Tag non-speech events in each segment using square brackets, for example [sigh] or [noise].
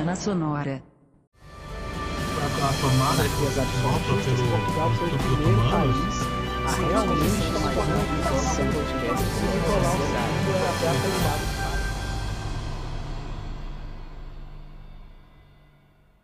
Semana Sonora. A tomada que Portugal foi o primeiro país a realmente tomar essa podcast e.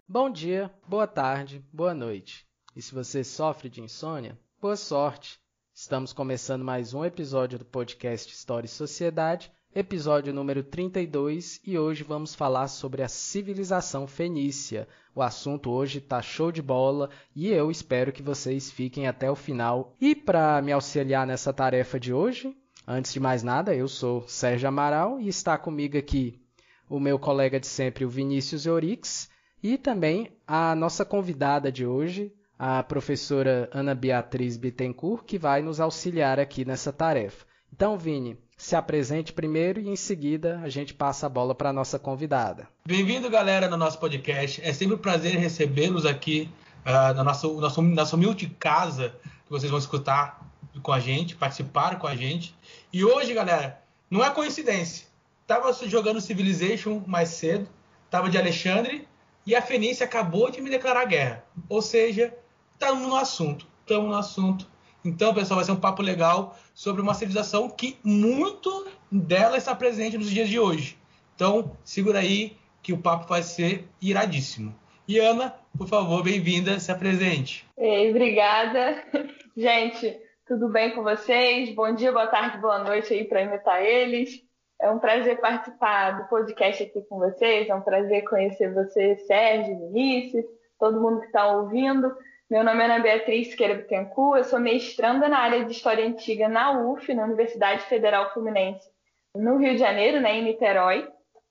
Bom dia, boa tarde, boa noite. E se você sofre de insônia, boa sorte. Estamos começando mais um episódio do podcast História e Sociedade, episódio número 32, e hoje vamos falar sobre a civilização fenícia. O assunto hoje tá show de bola e eu espero que vocês fiquem até o final. E para me auxiliar nessa tarefa de hoje, antes de mais nada, eu sou Sérgio Amaral e está comigo aqui o meu colega de sempre, o Vinícius Eurix, e também a nossa convidada de hoje, a professora Ana Beatriz Bittencourt, que vai nos auxiliar aqui nessa tarefa. Então, Vini, se apresente primeiro e em seguida a gente passa a bola para a nossa convidada. Bem-vindo, galera, no nosso podcast. É sempre um prazer recebê-los aqui ah, na nossa, nossa, nossa humilde casa, que vocês vão escutar com a gente, participar com a gente. E hoje, galera, não é coincidência. Tava jogando Civilization mais cedo, tava de Alexandre, e a Fenícia acabou de me declarar guerra. Ou seja, estamos no assunto. Estamos no assunto. Então, pessoal, vai ser um papo legal sobre uma civilização que muito dela está presente nos dias de hoje. Então, segura aí que o papo vai ser iradíssimo. E Ana, por favor, bem-vinda, se apresente. Ei, obrigada. [laughs] Gente, tudo bem com vocês? Bom dia, boa tarde, boa noite aí para imitar eles. É um prazer participar do podcast aqui com vocês. É um prazer conhecer você, Sérgio, Vinícius, todo mundo que está ouvindo. Meu nome é Ana Beatriz Siqueira Bittencourt, eu sou mestranda na área de História Antiga na UF, na Universidade Federal Fluminense, no Rio de Janeiro, né, em Niterói,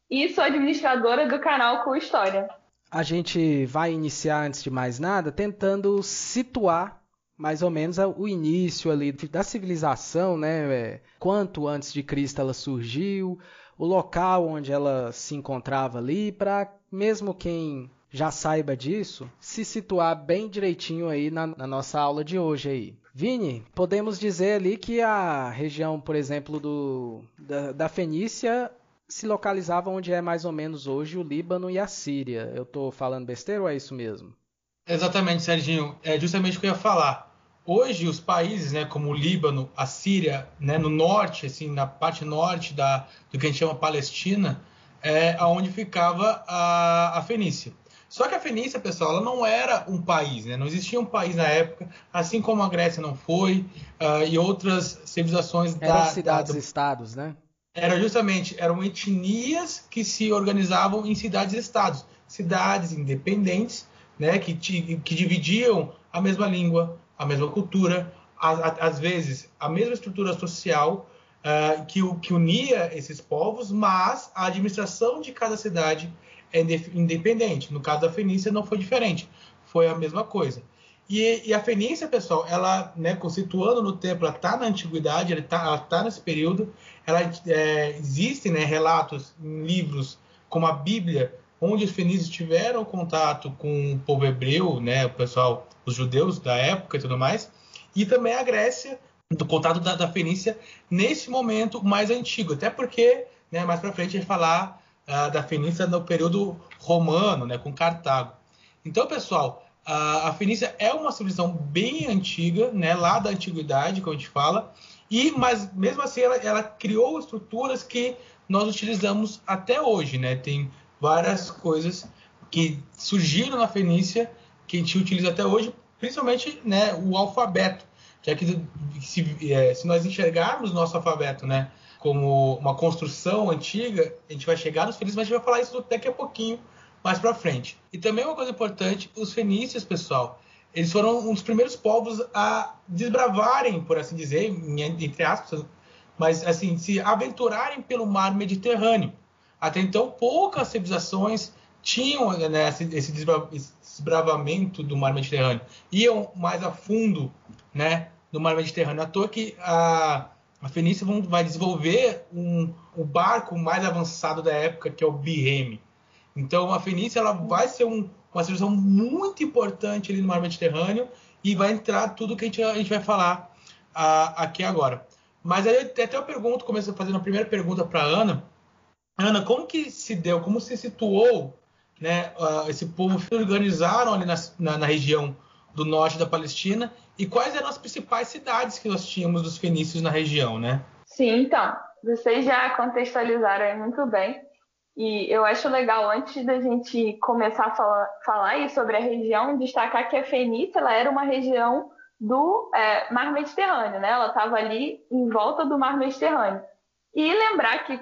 e sou administradora do canal Com História. A gente vai iniciar, antes de mais nada, tentando situar mais ou menos o início ali da civilização, né? é, Quanto antes de Cristo ela surgiu, o local onde ela se encontrava ali, para mesmo quem já saiba disso, se situar bem direitinho aí na, na nossa aula de hoje aí. Vini, podemos dizer ali que a região, por exemplo, do, da, da Fenícia se localizava onde é mais ou menos hoje o Líbano e a Síria. Eu estou falando besteira ou é isso mesmo? Exatamente, Serginho. É justamente o que eu ia falar. Hoje, os países, né, como o Líbano, a Síria, né, no norte, assim, na parte norte da, do que a gente chama Palestina, é onde ficava a, a Fenícia. Só que a Fenícia, pessoal, ela não era um país, né? Não existia um país na época, assim como a Grécia não foi, uh, e outras civilizações Eram da, cidades-estados, né? era justamente eram etnias que se organizavam em cidades-estados, cidades independentes, né, que, que dividiam a mesma língua, a mesma cultura, às vezes a mesma estrutura social uh, que, que unia esses povos, mas a administração de cada cidade é independente. No caso da Fenícia não foi diferente, foi a mesma coisa. E, e a Fenícia, pessoal, ela, né, constituando no tempo, ela está na antiguidade, ela está tá nesse período. Ela é, existem né, relatos em livros como a Bíblia, onde os fenícios tiveram contato com o povo hebreu, né, o pessoal, os judeus da época e tudo mais, e também a Grécia, do contato da, da Fenícia nesse momento mais antigo, até porque, né, mais para frente a gente falar uh, da Fenícia no período romano, né, com Cartago. Então, pessoal, a Fenícia é uma civilização bem antiga, né, lá da antiguidade, como a gente fala, e mas mesmo assim ela, ela criou estruturas que nós utilizamos até hoje, né? Tem várias coisas que surgiram na Fenícia que a gente utiliza até hoje, principalmente né, o alfabeto, já que se, é, se nós enxergarmos nosso alfabeto né, como uma construção antiga, a gente vai chegar nos fenícios, mas a gente vai falar isso daqui a pouquinho mais para frente. E também uma coisa importante, os fenícios, pessoal, eles foram um dos primeiros povos a desbravarem, por assim dizer, entre aspas, mas assim, se aventurarem pelo mar Mediterrâneo. Até então, poucas civilizações tinham né, esse desbravamento do mar Mediterrâneo, iam mais a fundo né, no mar Mediterrâneo. À toa que a, a Fenícia vai desenvolver um, o barco mais avançado da época, que é o Birreme. Então, a Fenícia ela vai ser um, uma civilização muito importante ali no mar Mediterrâneo e vai entrar tudo que a gente, a gente vai falar aqui agora. Mas aí até eu pergunto, começo fazendo a primeira pergunta para Ana. Ana, como que se deu, como se situou né, uh, esse povo se organizaram ali na, na, na, região do norte da Palestina e quais eram as principais cidades que nós tínhamos dos fenícios na região, né? Sim, então, vocês já contextualizaram muito bem. E eu acho legal, antes da gente começar a falar, falar sobre a região, destacar que a Fenícia ela era uma região do é, Mar Mediterrâneo, né? Ela estava ali em volta do Mar Mediterrâneo. E lembrar que,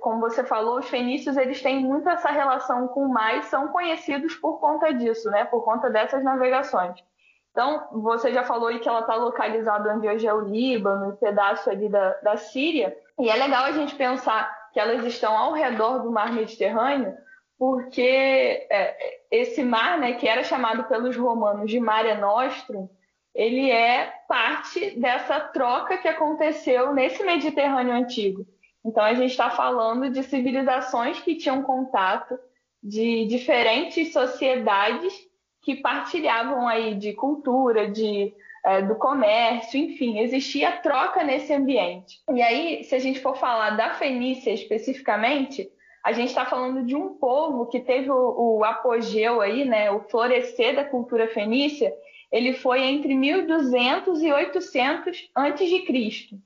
como você falou, os fenícios eles têm muito essa relação com o mar e são conhecidos por conta disso, né? Por conta dessas navegações. Então, você já falou aí que ela está localizada onde hoje é o Líbano, um pedaço ali da, da Síria. E é legal a gente pensar que elas estão ao redor do mar Mediterrâneo, porque é, esse mar, né, que era chamado pelos romanos de Mare Nostrum, ele é parte dessa troca que aconteceu nesse Mediterrâneo antigo. Então a gente está falando de civilizações que tinham contato, de diferentes sociedades que partilhavam aí de cultura, de é, do comércio, enfim, existia troca nesse ambiente. E aí, se a gente for falar da Fenícia especificamente, a gente está falando de um povo que teve o, o apogeu aí, né, o florescer da cultura fenícia, ele foi entre 1200 e 800 antes de Cristo.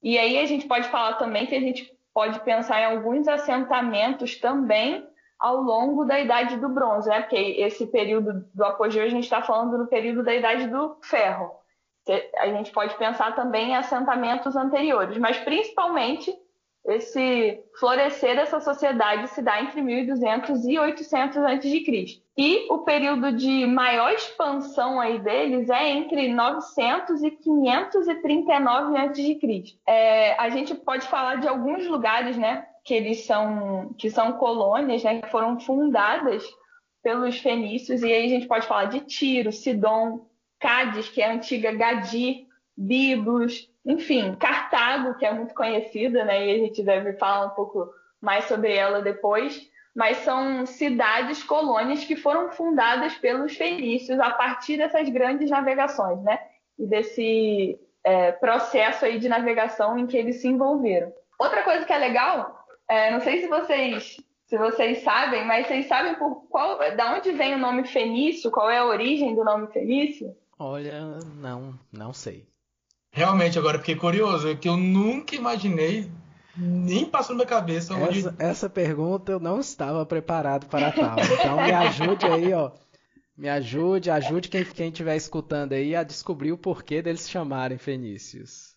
E aí a gente pode falar também que a gente pode pensar em alguns assentamentos também ao longo da Idade do Bronze, né? Porque esse período do apogeu a gente está falando no período da Idade do Ferro. A gente pode pensar também em assentamentos anteriores, mas principalmente esse florescer dessa sociedade se dá entre 1200 e 800 a.C. E o período de maior expansão aí deles é entre 900 e 539 a.C. É, a gente pode falar de alguns lugares, né, que eles são que são colônias, né, que foram fundadas pelos fenícios e aí a gente pode falar de Tiro, Sidom, Cádiz, que é a antiga Gadir, Biblos, enfim, Cartago, que é muito conhecida, né? E a gente deve falar um pouco mais sobre ela depois. Mas são cidades, colônias que foram fundadas pelos fenícios a partir dessas grandes navegações, né? E desse é, processo aí de navegação em que eles se envolveram. Outra coisa que é legal, é, não sei se vocês se vocês sabem, mas vocês sabem por qual, da onde vem o nome fenício? Qual é a origem do nome fenício? Olha, não, não sei. Realmente, agora fiquei curioso, é que eu nunca imaginei, nem passou na minha cabeça. Onde... Essa, essa pergunta eu não estava preparado para tal. Então me ajude aí, ó. Me ajude, ajude quem, quem estiver escutando aí a descobrir o porquê deles chamarem fenícios.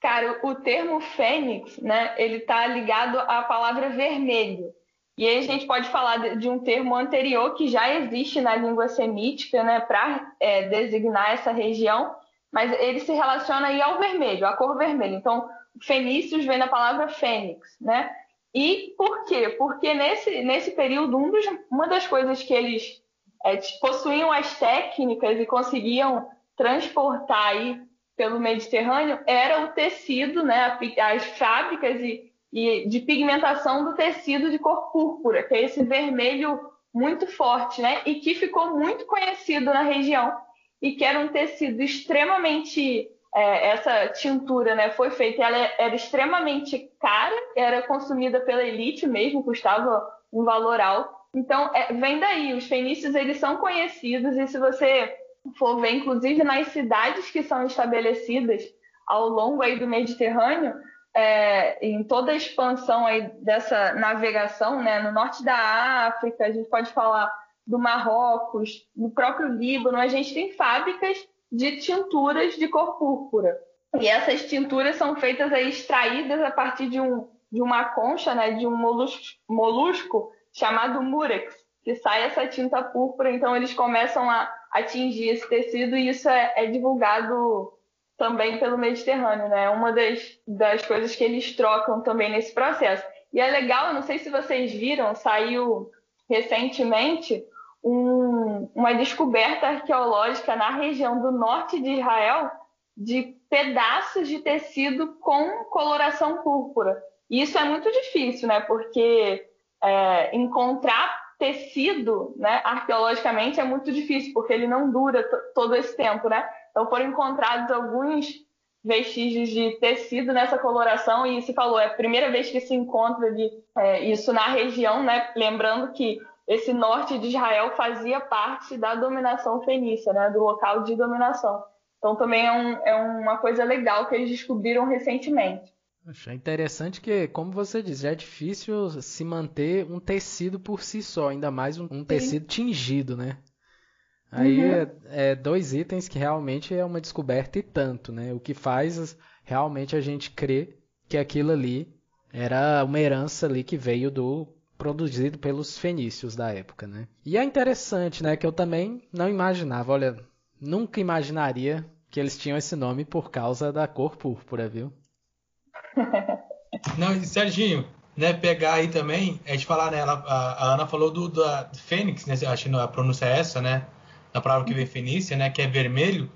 Cara, o termo fênix, né, ele tá ligado à palavra vermelho. E aí a gente pode falar de um termo anterior que já existe na língua semítica, né, para é, designar essa região, mas ele se relaciona aí ao vermelho, à cor vermelha. Então, fenícios vem da palavra fênix, né? E por quê? Porque nesse, nesse período, um dos, uma das coisas que eles é, possuíam as técnicas e conseguiam transportar aí pelo Mediterrâneo era o tecido, né? As fábricas e, e de pigmentação do tecido de cor púrpura, que é esse vermelho muito forte, né? E que ficou muito conhecido na região e que era um tecido extremamente é, essa tintura né, foi feita, ela era extremamente cara, era consumida pela elite mesmo, custava um valor alto. Então, é, vem daí, os fenícios eles são conhecidos e se você for ver, inclusive nas cidades que são estabelecidas ao longo aí do Mediterrâneo, é, em toda a expansão aí dessa navegação, né, no norte da África, a gente pode falar do Marrocos, no próprio Líbano, a gente tem fábricas de tinturas de cor púrpura. E essas tinturas são feitas aí, extraídas a partir de, um, de uma concha, né, de um molusco, molusco chamado murex, que sai essa tinta púrpura. Então eles começam a atingir esse tecido e isso é, é divulgado também pelo Mediterrâneo, né? Uma das, das coisas que eles trocam também nesse processo. E é legal, não sei se vocês viram, saiu recentemente um, uma descoberta arqueológica na região do norte de Israel de pedaços de tecido com coloração púrpura. E isso é muito difícil, né? Porque é, encontrar tecido, né, arqueologicamente é muito difícil, porque ele não dura todo esse tempo, né? Então foram encontrados alguns vestígios de tecido nessa coloração e se falou é a primeira vez que se encontra de, é, isso na região, né? Lembrando que esse norte de Israel fazia parte da dominação fenícia, né, do local de dominação. Então também é, um, é uma coisa legal que eles descobriram recentemente. É interessante que, como você diz, já é difícil se manter um tecido por si só, ainda mais um, um tecido tingido, né? Aí uhum. é, é, dois itens que realmente é uma descoberta e tanto, né? O que faz realmente a gente crer que aquilo ali era uma herança ali que veio do produzido pelos fenícios da época, né? E é interessante, né, que eu também não imaginava, olha, nunca imaginaria que eles tinham esse nome por causa da cor púrpura, viu? [laughs] Não, e Serginho, né, pegar aí também, a gente falar, né, a, a Ana falou do da Fênix, né, acho que a pronúncia é essa, né, da palavra que vem fenícia, né, que é vermelho,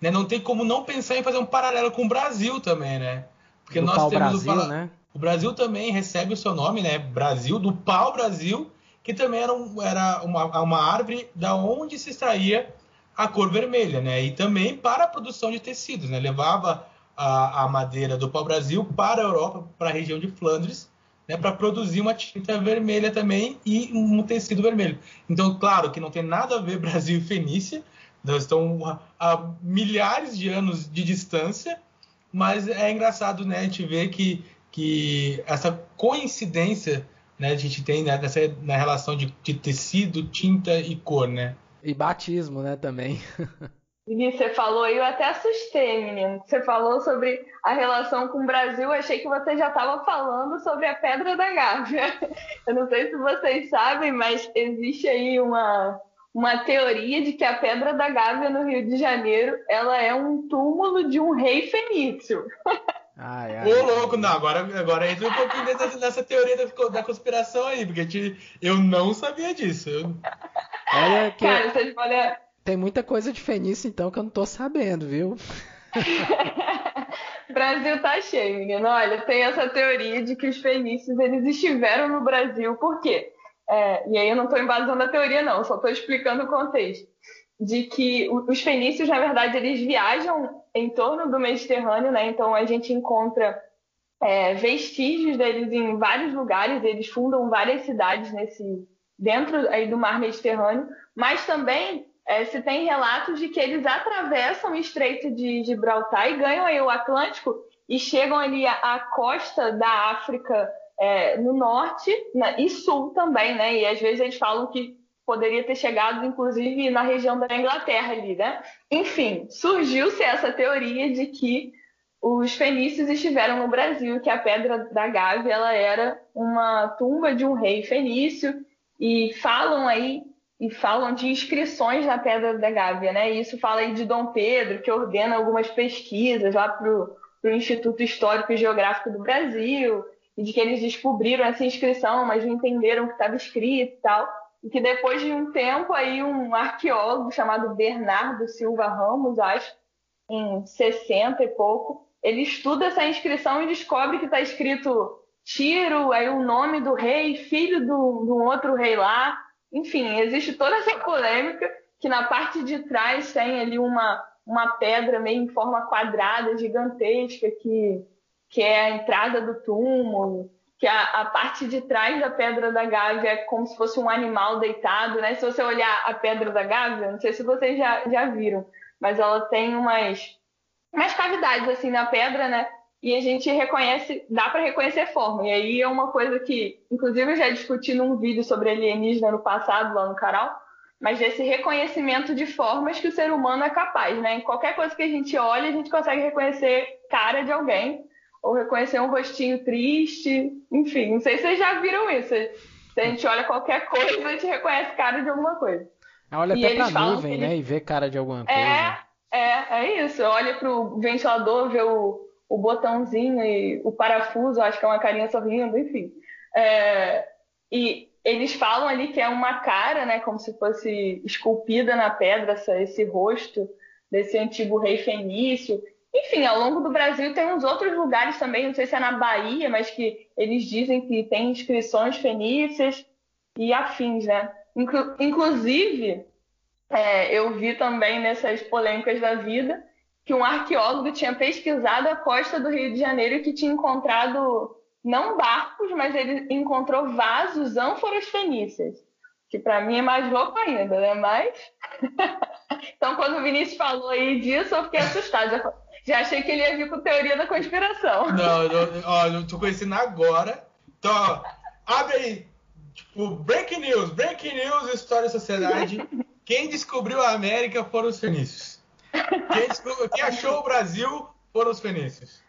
né, não tem como não pensar em fazer um paralelo com o Brasil também, né? Porque do nós temos Brasil, o, né? o Brasil também recebe o seu nome, né, Brasil, do pau Brasil, que também era, um, era uma, uma árvore da onde se extraía a cor vermelha, né? E também para a produção de tecidos, né? Levava a, a madeira do pau-brasil para a Europa, para a região de Flandres, né, para produzir uma tinta vermelha também e um tecido vermelho. Então, claro que não tem nada a ver [laughs] Brasil e Fenícia, nós estão a milhares de anos de distância, mas é engraçado né, a gente ver que, que essa coincidência né, a gente tem né, nessa, na relação de, de tecido, tinta e cor, né? E batismo, né, também. [laughs] Vinícius, você falou aí, eu até assustei, menino. Você falou sobre a relação com o Brasil, eu achei que você já estava falando sobre a Pedra da Gávea. [laughs] Eu não sei se vocês sabem, mas existe aí uma, uma teoria de que a Pedra da Gávea no Rio de Janeiro, ela é um túmulo de um rei fenício. [laughs] Ai, ai, Ô, louco, não, agora, agora entra um pouquinho nessa, nessa teoria da, da, conspiração aí, porque eu não sabia disso. Olha que... Cara, vocês podem tem muita coisa de fenício, então, que eu não tô sabendo, viu? [laughs] Brasil tá cheio, menino. Olha, tem essa teoria de que os fenícios eles estiveram no Brasil. Por quê? É, e aí eu não estou embasando a teoria, não, só estou explicando o contexto. De que os fenícios, na verdade, eles viajam em torno do Mediterrâneo, né? Então a gente encontra é, vestígios deles em vários lugares, eles fundam várias cidades nesse dentro aí do mar Mediterrâneo, mas também é, se tem relatos de que eles atravessam o Estreito de Gibraltar e ganham aí o Atlântico e chegam ali à, costa da África é, no norte né, e sul também, né? E às vezes eles falam que poderia ter chegado, inclusive, na região da Inglaterra ali, né? Enfim, surgiu-se essa teoria de que os fenícios estiveram no Brasil, que a Pedra da Gávea ela era uma tumba de um rei fenício e falam aí e falam de inscrições na Pedra da Gávea, né? Isso fala aí de Dom Pedro, que ordena algumas pesquisas lá para o Instituto Histórico e Geográfico do Brasil, e de que eles descobriram essa inscrição, mas não entenderam o que estava escrito e tal. E que depois de um tempo aí um arqueólogo chamado Bernardo Silva Ramos, acho, em 60 e pouco, ele estuda essa inscrição e descobre que está escrito Tiro, aí o nome do rei, filho de um outro rei lá, enfim, existe toda essa polêmica que na parte de trás tem ali uma, uma pedra meio em forma quadrada, gigantesca, que, que é a entrada do túmulo, que a, a parte de trás da pedra da Gávea é como se fosse um animal deitado, né? Se você olhar a pedra da Gávea, não sei se vocês já, já viram, mas ela tem umas, umas cavidades assim na pedra, né? E a gente reconhece, dá para reconhecer forma. E aí é uma coisa que, inclusive, eu já discuti num vídeo sobre alienígena no passado, lá no canal, mas desse reconhecimento de formas que o ser humano é capaz, né? Em qualquer coisa que a gente olha, a gente consegue reconhecer cara de alguém, ou reconhecer um rostinho triste, enfim, não sei se vocês já viram isso. Se a gente olha qualquer coisa, a gente reconhece cara de alguma coisa. Olha e até pra nuvem, né? E vê cara de alguma coisa. É, é, é isso. Olha pro ventilador, vê o o botãozinho e o parafuso, acho que é uma carinha sorrindo, enfim. É, e eles falam ali que é uma cara, né, como se fosse esculpida na pedra, essa, esse rosto desse antigo rei fenício. Enfim, ao longo do Brasil tem uns outros lugares também, não sei se é na Bahia, mas que eles dizem que tem inscrições fenícias e afins, né? Inclu inclusive, é, eu vi também nessas polêmicas da vida que um arqueólogo tinha pesquisado a costa do Rio de Janeiro e que tinha encontrado não barcos, mas ele encontrou vasos, ânforas fenícias, que para mim é mais louco ainda, né? Mas. [laughs] então, quando o Vinícius falou aí disso, eu fiquei assustada. Já, achei que ele ia vir com teoria da conspiração. Não, eu, olha, eu tô conhecendo agora. Então, ó, abre aí. Tipo, breaking news, breaking news, história e sociedade. Quem descobriu a América foram os fenícios. Quem, quem achou o Brasil foram os fenícios.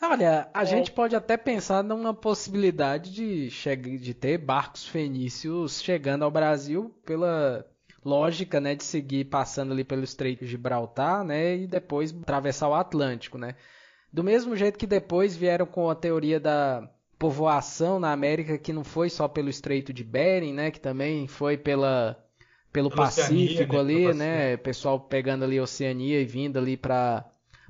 Olha, a é. gente pode até pensar numa possibilidade de, de ter barcos fenícios chegando ao Brasil pela lógica, né, de seguir passando ali pelo Estreito de Gibraltar, né, e depois atravessar o Atlântico, né. Do mesmo jeito que depois vieram com a teoria da povoação na América que não foi só pelo Estreito de Bering, né, que também foi pela pelo Pacífico né, ali, né, pessoal pegando ali a Oceania e vindo ali para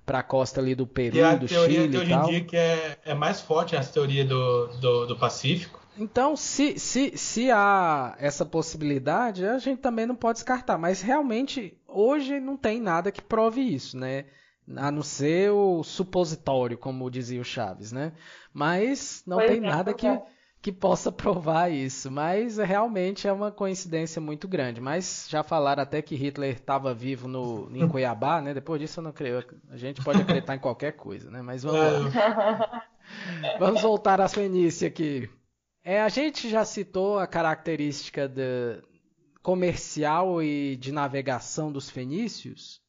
para a costa ali do Peru, e do Chile hoje e tal. em dia que é, é mais forte essa teoria do, do, do Pacífico. Então, se, se, se há essa possibilidade, a gente também não pode descartar. Mas realmente, hoje não tem nada que prove isso, né? A não ser o supositório, como dizia o Chaves, né? Mas não pois tem é, nada que, é que possa provar isso, mas realmente é uma coincidência muito grande. Mas já falaram até que Hitler estava vivo no, em [laughs] Cuiabá, né? Depois disso eu não creio. A gente pode acreditar em qualquer coisa, né? Mas vamos lá. vamos voltar à Fenícia aqui. É, a gente já citou a característica de comercial e de navegação dos fenícios,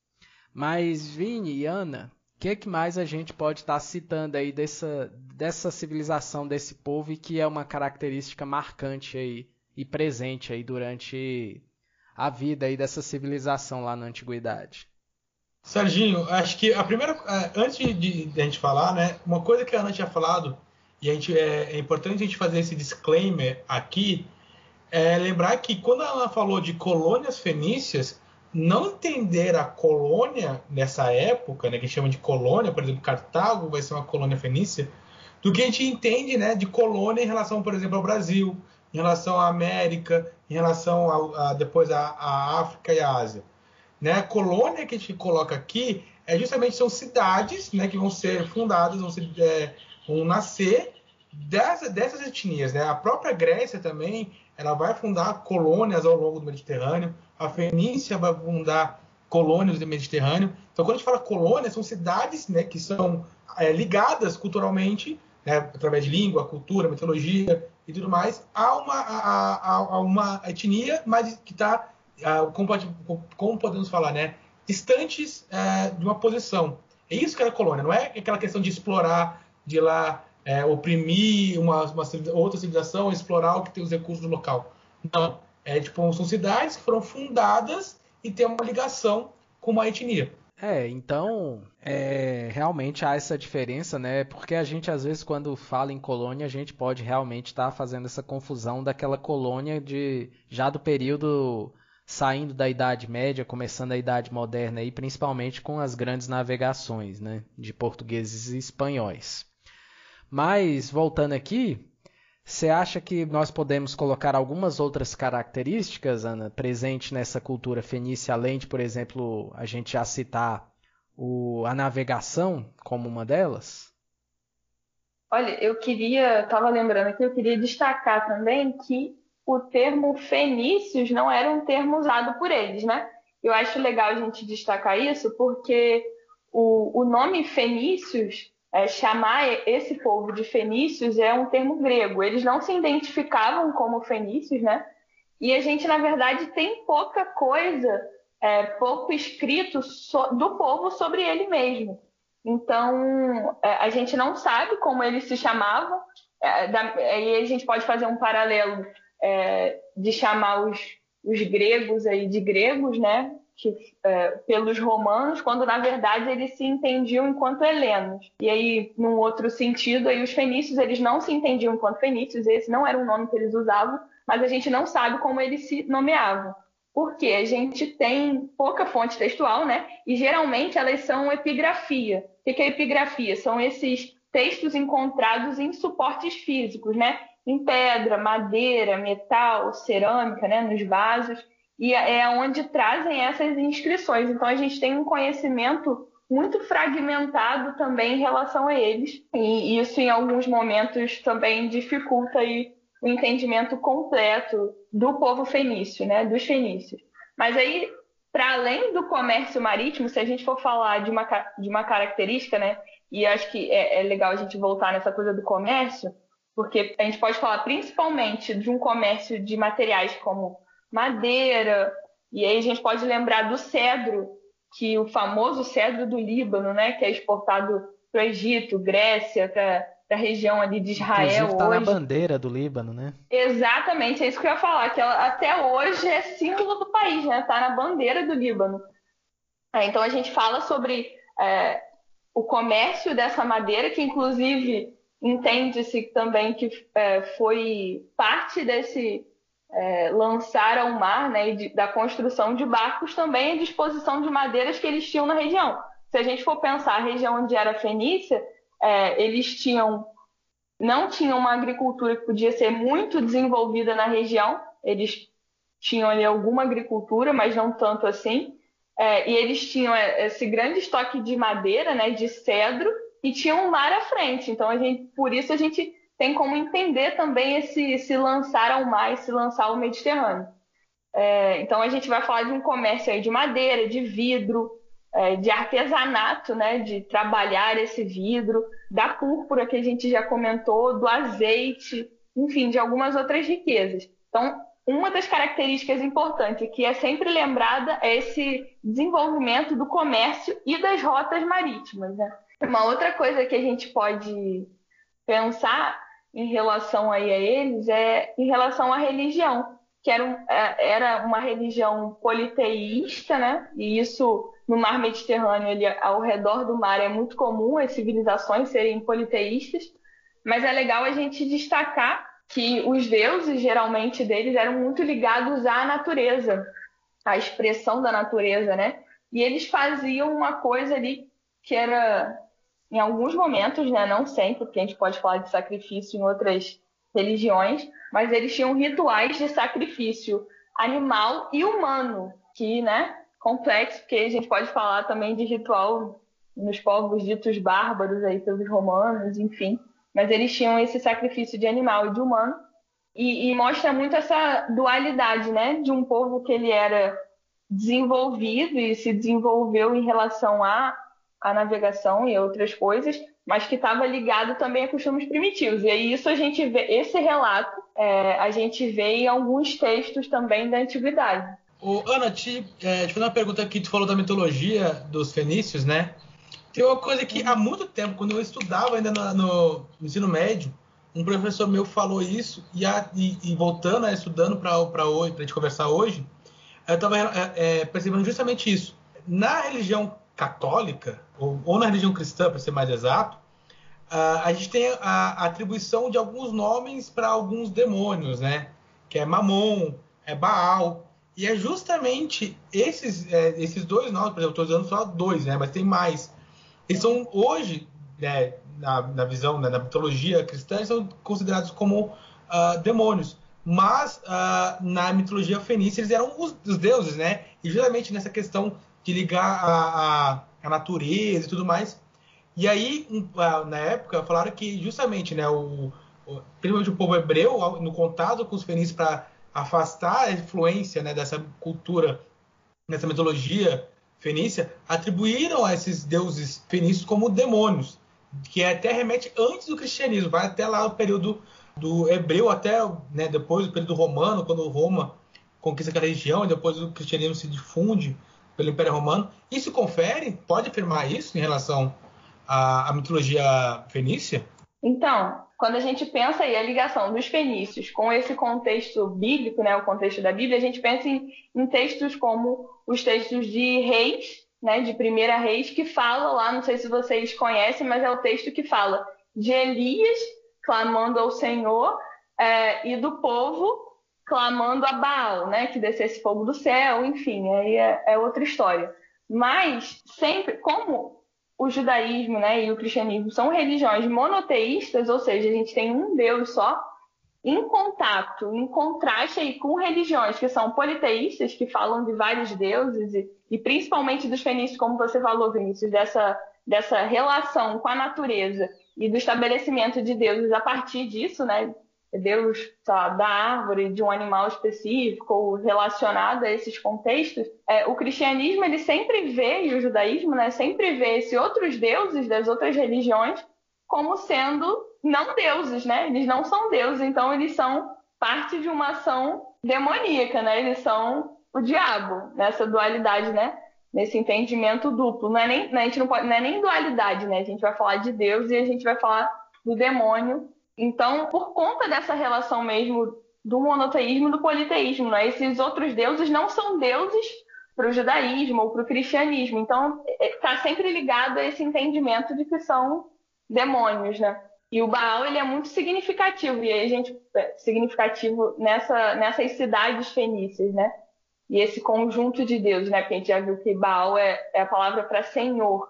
mas Vini e Ana, que, que mais a gente pode estar tá citando aí dessa, dessa civilização, desse povo, e que é uma característica marcante aí e presente aí durante a vida aí dessa civilização lá na antiguidade? Serginho, acho que a primeira, é, antes de, de a gente falar, né, uma coisa que a Ana tinha falado e a gente é, é importante a gente fazer esse disclaimer aqui, é lembrar que quando a Ana falou de colônias fenícias, não entender a colônia nessa época, né, que chama de colônia, por exemplo, Cartago vai ser uma colônia fenícia, do que a gente entende né, de colônia em relação, por exemplo, ao Brasil, em relação à América, em relação a, a depois à, África e à Ásia. Né? A colônia que a gente coloca aqui é justamente são cidades né, que vão ser fundadas, vão, ser, é, vão nascer dessa, dessas etnias. Né? A própria Grécia também ela vai fundar colônias ao longo do Mediterrâneo a Fenícia vai fundar colônias do Mediterrâneo. Então, quando a gente fala colônias, são cidades né, que são é, ligadas culturalmente, né, através de língua, cultura, mitologia e tudo mais, a uma, a, a, a uma etnia, mas que está, como, como, podemos falar, né, distantes é, de uma posição. É isso que é a colônia, não é aquela questão de explorar, de ir lá é, oprimir uma, uma, outra civilização, explorar o que tem os recursos do local. Não. É, tipo, são cidades que foram fundadas e têm uma ligação com uma etnia. É, então é, realmente há essa diferença, né? Porque a gente às vezes quando fala em colônia a gente pode realmente estar tá fazendo essa confusão daquela colônia de já do período saindo da Idade Média, começando a Idade Moderna e principalmente com as grandes navegações, né? De portugueses e espanhóis. Mas voltando aqui, você acha que nós podemos colocar algumas outras características, Ana, presente nessa cultura fenícia, além de, por exemplo, a gente já citar o, a navegação como uma delas? Olha, eu queria, estava lembrando aqui, eu queria destacar também que o termo fenícios não era um termo usado por eles, né? Eu acho legal a gente destacar isso porque o, o nome fenícios é, chamar esse povo de fenícios é um termo grego. Eles não se identificavam como fenícios, né? E a gente, na verdade, tem pouca coisa, é, pouco escrito so, do povo sobre ele mesmo. Então, é, a gente não sabe como eles se chamavam. É, e a gente pode fazer um paralelo é, de chamar os, os gregos aí de gregos, né? Que, é, pelos romanos, quando na verdade eles se entendiam enquanto helenos. E aí, num outro sentido, aí os fenícios eles não se entendiam enquanto fenícios, esse não era um nome que eles usavam, mas a gente não sabe como eles se nomeavam. Porque a gente tem pouca fonte textual, né? E geralmente elas são epigrafia. O que é epigrafia? São esses textos encontrados em suportes físicos, né? Em pedra, madeira, metal, cerâmica, né? Nos vasos e é onde trazem essas inscrições. Então a gente tem um conhecimento muito fragmentado também em relação a eles, e isso em alguns momentos também dificulta aí o entendimento completo do povo fenício, né, dos fenícios. Mas aí, para além do comércio marítimo, se a gente for falar de uma, de uma característica, né, e acho que é, é legal a gente voltar nessa coisa do comércio, porque a gente pode falar principalmente de um comércio de materiais como madeira, e aí a gente pode lembrar do cedro, que o famoso cedro do Líbano, né, que é exportado para o Egito, Grécia, para a região ali de Israel Inclusive, tá hoje. na bandeira do Líbano, né? Exatamente, é isso que eu ia falar, que ela, até hoje é símbolo do país, né? Tá na bandeira do Líbano. É, então a gente fala sobre é, o comércio dessa madeira, que inclusive entende-se também que é, foi parte desse é, lançar ao mar, né, de, da construção de barcos, também a disposição de madeiras que eles tinham na região. Se a gente for pensar a região onde era Fenícia, é, eles tinham não tinham uma agricultura que podia ser muito desenvolvida na região, eles tinham ali alguma agricultura, mas não tanto assim, é, e eles tinham é, esse grande estoque de madeira, né, de cedro, e tinham um mar à frente. Então, a gente, por isso a gente tem como entender também esse se lançar ao mar, se lançar ao Mediterrâneo. É, então, a gente vai falar de um comércio aí de madeira, de vidro, é, de artesanato, né, de trabalhar esse vidro, da púrpura que a gente já comentou, do azeite, enfim, de algumas outras riquezas. Então, uma das características importantes que é sempre lembrada é esse desenvolvimento do comércio e das rotas marítimas. Né? Uma outra coisa que a gente pode pensar em relação aí a eles é em relação à religião, que era, um, é, era uma religião politeísta, né? E isso no mar Mediterrâneo, ele, ao redor do mar, é muito comum as civilizações serem politeístas, mas é legal a gente destacar que os deuses, geralmente, deles eram muito ligados à natureza, à expressão da natureza, né? E eles faziam uma coisa ali que era, em alguns momentos, né? Não sempre, porque a gente pode falar de sacrifício em outras religiões, mas eles tinham rituais de sacrifício animal e humano, que, né? complexo, porque a gente pode falar também de ritual nos povos ditos bárbaros aí pelos romanos, enfim. Mas eles tinham esse sacrifício de animal e de humano. E, e, mostra muito essa dualidade, né? De um povo que ele era desenvolvido e se desenvolveu em relação à, à navegação e outras coisas, mas que estava ligado também a costumes primitivos. E aí isso a gente vê, esse relato é, a gente vê em alguns textos também da antiguidade. O, Ana, te, é, te uma pergunta aqui. Tu falou da mitologia dos fenícios, né? Tem uma coisa que há muito tempo, quando eu estudava ainda no, no ensino médio, um professor meu falou isso e, a, e, e voltando, né, estudando para hoje, para a gente conversar hoje, eu estava é, é, percebendo justamente isso. Na religião católica, ou, ou na religião cristã, para ser mais exato, uh, a gente tem a, a atribuição de alguns nomes para alguns demônios, né? Que é Mamon, é Baal. E é justamente esses, é, esses dois nomes, por exemplo, estou usando só dois, né? Mas tem mais. Eles são hoje, né, na, na visão, né, na mitologia cristã, são considerados como uh, demônios. Mas uh, na mitologia fenícia eles eram os, os, deuses, né? E justamente nessa questão de ligar a, a, a natureza e tudo mais. E aí, um, na época, falaram que justamente, né, o, o, o povo hebreu, no contato com os fenícios para afastar a influência né, dessa cultura, dessa mitologia fenícia, atribuíram a esses deuses fenícios como demônios, que até remete antes do cristianismo, vai até lá o período do hebreu, até né, depois do período romano, quando Roma conquista aquela região e depois o cristianismo se difunde pelo Império Romano. Isso confere? Pode afirmar isso em relação à, à mitologia fenícia? Então, quando a gente pensa aí a ligação dos fenícios com esse contexto bíblico, né, o contexto da Bíblia, a gente pensa em, em textos como os textos de Reis, né, de Primeira Reis, que fala lá, não sei se vocês conhecem, mas é o texto que fala de Elias clamando ao Senhor é, e do povo clamando a Baal, né, que descesse fogo do céu, enfim, aí é, é outra história. Mas sempre, como o judaísmo né, e o cristianismo são religiões monoteístas, ou seja, a gente tem um Deus só, em contato, em contraste aí com religiões que são politeístas, que falam de vários deuses, e, e principalmente dos fenícios, como você falou, Vinícius, dessa, dessa relação com a natureza e do estabelecimento de deuses a partir disso, né, Deus da árvore, de um animal específico ou relacionado a esses contextos, é, o cristianismo ele sempre vê, e o judaísmo né, sempre vê esses outros deuses das outras religiões como sendo não deuses, né? Eles não são deuses, então eles são parte de uma ação demoníaca, né? Eles são o diabo nessa dualidade, né? Nesse entendimento duplo. Não é nem, a gente não, pode, não é nem dualidade, né? A gente vai falar de Deus e a gente vai falar do demônio então, por conta dessa relação mesmo do monoteísmo e do politeísmo, né? esses outros deuses não são deuses para o judaísmo ou para o cristianismo. Então, está é, sempre ligado a esse entendimento de que são demônios, né? E o Baal ele é muito significativo e a gente é, significativo nessa nessas cidades fenícias, né? E esse conjunto de deuses, né? Porque a gente já viu que Baal é, é a palavra para Senhor.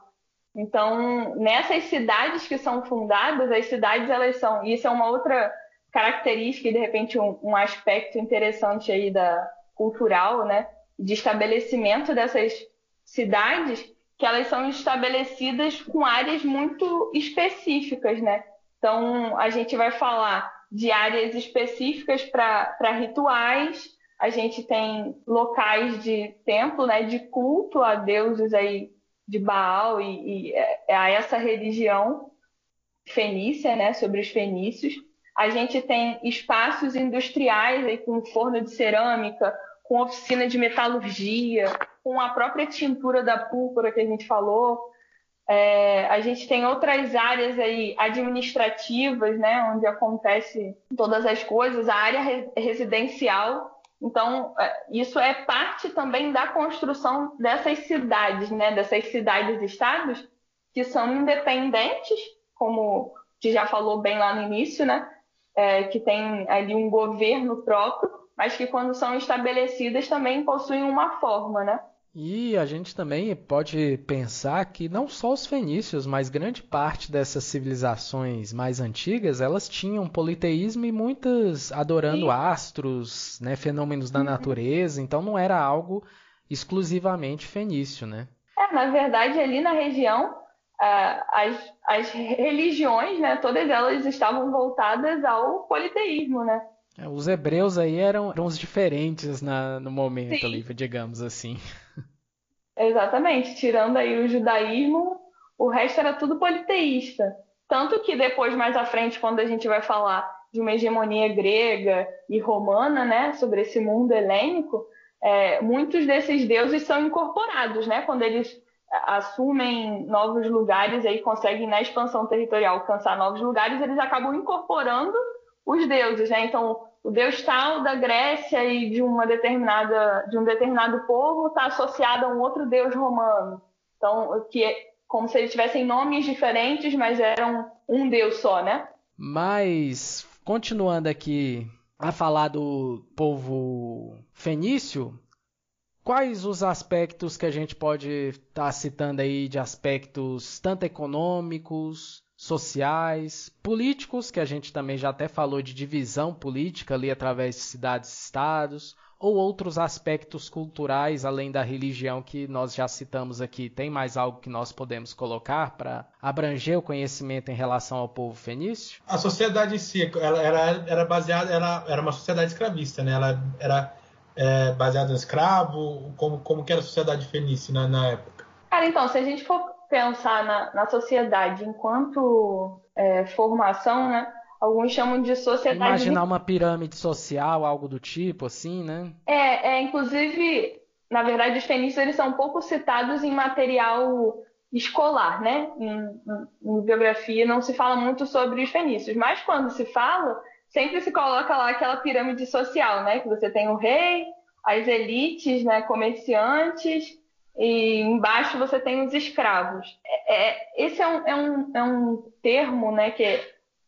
Então, nessas cidades que são fundadas, as cidades elas são, isso é uma outra característica e de repente um, um aspecto interessante aí da cultural, né, de estabelecimento dessas cidades, que elas são estabelecidas com áreas muito específicas, né? Então, a gente vai falar de áreas específicas para rituais, a gente tem locais de templo, né, de culto a deuses aí de Baal e, e é, é a essa religião fenícia, né, sobre os fenícios. A gente tem espaços industriais aí com forno de cerâmica, com oficina de metalurgia, com a própria tintura da púrpura que a gente falou. É, a gente tem outras áreas aí administrativas, né, onde acontece todas as coisas, a área residencial então, é, isso é parte também da construção dessas cidades, né? dessas cidades-estados, que são independentes, como que já falou bem lá no início, né? É, que tem ali um governo próprio, mas que quando são estabelecidas também possuem uma forma, né? E a gente também pode pensar que não só os fenícios, mas grande parte dessas civilizações mais antigas, elas tinham politeísmo e muitas adorando Sim. astros, né, fenômenos da uhum. natureza, então não era algo exclusivamente fenício, né? É, na verdade, ali na região, as, as religiões, né, todas elas estavam voltadas ao politeísmo, né? É, os hebreus aí eram, eram os diferentes na, no momento Sim. ali, digamos assim. Exatamente, tirando aí o judaísmo, o resto era tudo politeísta. Tanto que depois, mais à frente, quando a gente vai falar de uma hegemonia grega e romana, né, sobre esse mundo helênico, é, muitos desses deuses são incorporados, né, quando eles assumem novos lugares e conseguem na expansão territorial alcançar novos lugares, eles acabam incorporando os deuses, né? Então, o deus tal da Grécia e de uma determinada de um determinado povo está associado a um outro deus romano. Então, que é como se eles tivessem nomes diferentes, mas eram um deus só, né? Mas continuando aqui a falar do povo fenício, quais os aspectos que a gente pode estar tá citando aí de aspectos tanto econômicos, sociais, políticos, que a gente também já até falou de divisão política ali através de cidades-estados, ou outros aspectos culturais além da religião que nós já citamos aqui. Tem mais algo que nós podemos colocar para abranger o conhecimento em relação ao povo fenício? A sociedade em si, ela era, era baseada, ela era uma sociedade escravista, né? Ela era é, baseada no escravo, como, como que era a sociedade fenícia na, na época? Cara, então, se a gente for pensar na, na sociedade enquanto é, formação, né? Alguns chamam de sociedade. Imaginar uma pirâmide social, algo do tipo, assim, né? É, é inclusive, na verdade, os fenícios eles são um pouco citados em material escolar, né? Em, em, biografia não se fala muito sobre os fenícios, mas quando se fala, sempre se coloca lá aquela pirâmide social, né? Que você tem o rei, as elites, né? Comerciantes e embaixo você tem os escravos. É, é, esse é um, é, um, é um termo, né, que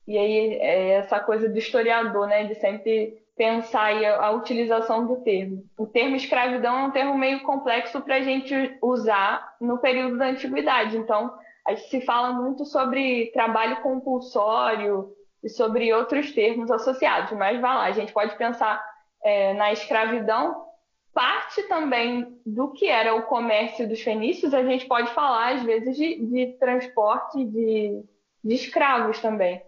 e aí é essa coisa do historiador, né, de sempre pensar a, a utilização do termo. O termo escravidão é um termo meio complexo para a gente usar no período da antiguidade. Então, a gente se fala muito sobre trabalho compulsório e sobre outros termos associados, mas vai lá, a gente pode pensar é, na escravidão parte também do que era o comércio dos fenícios, a gente pode falar, às vezes, de, de transporte de, de escravos também.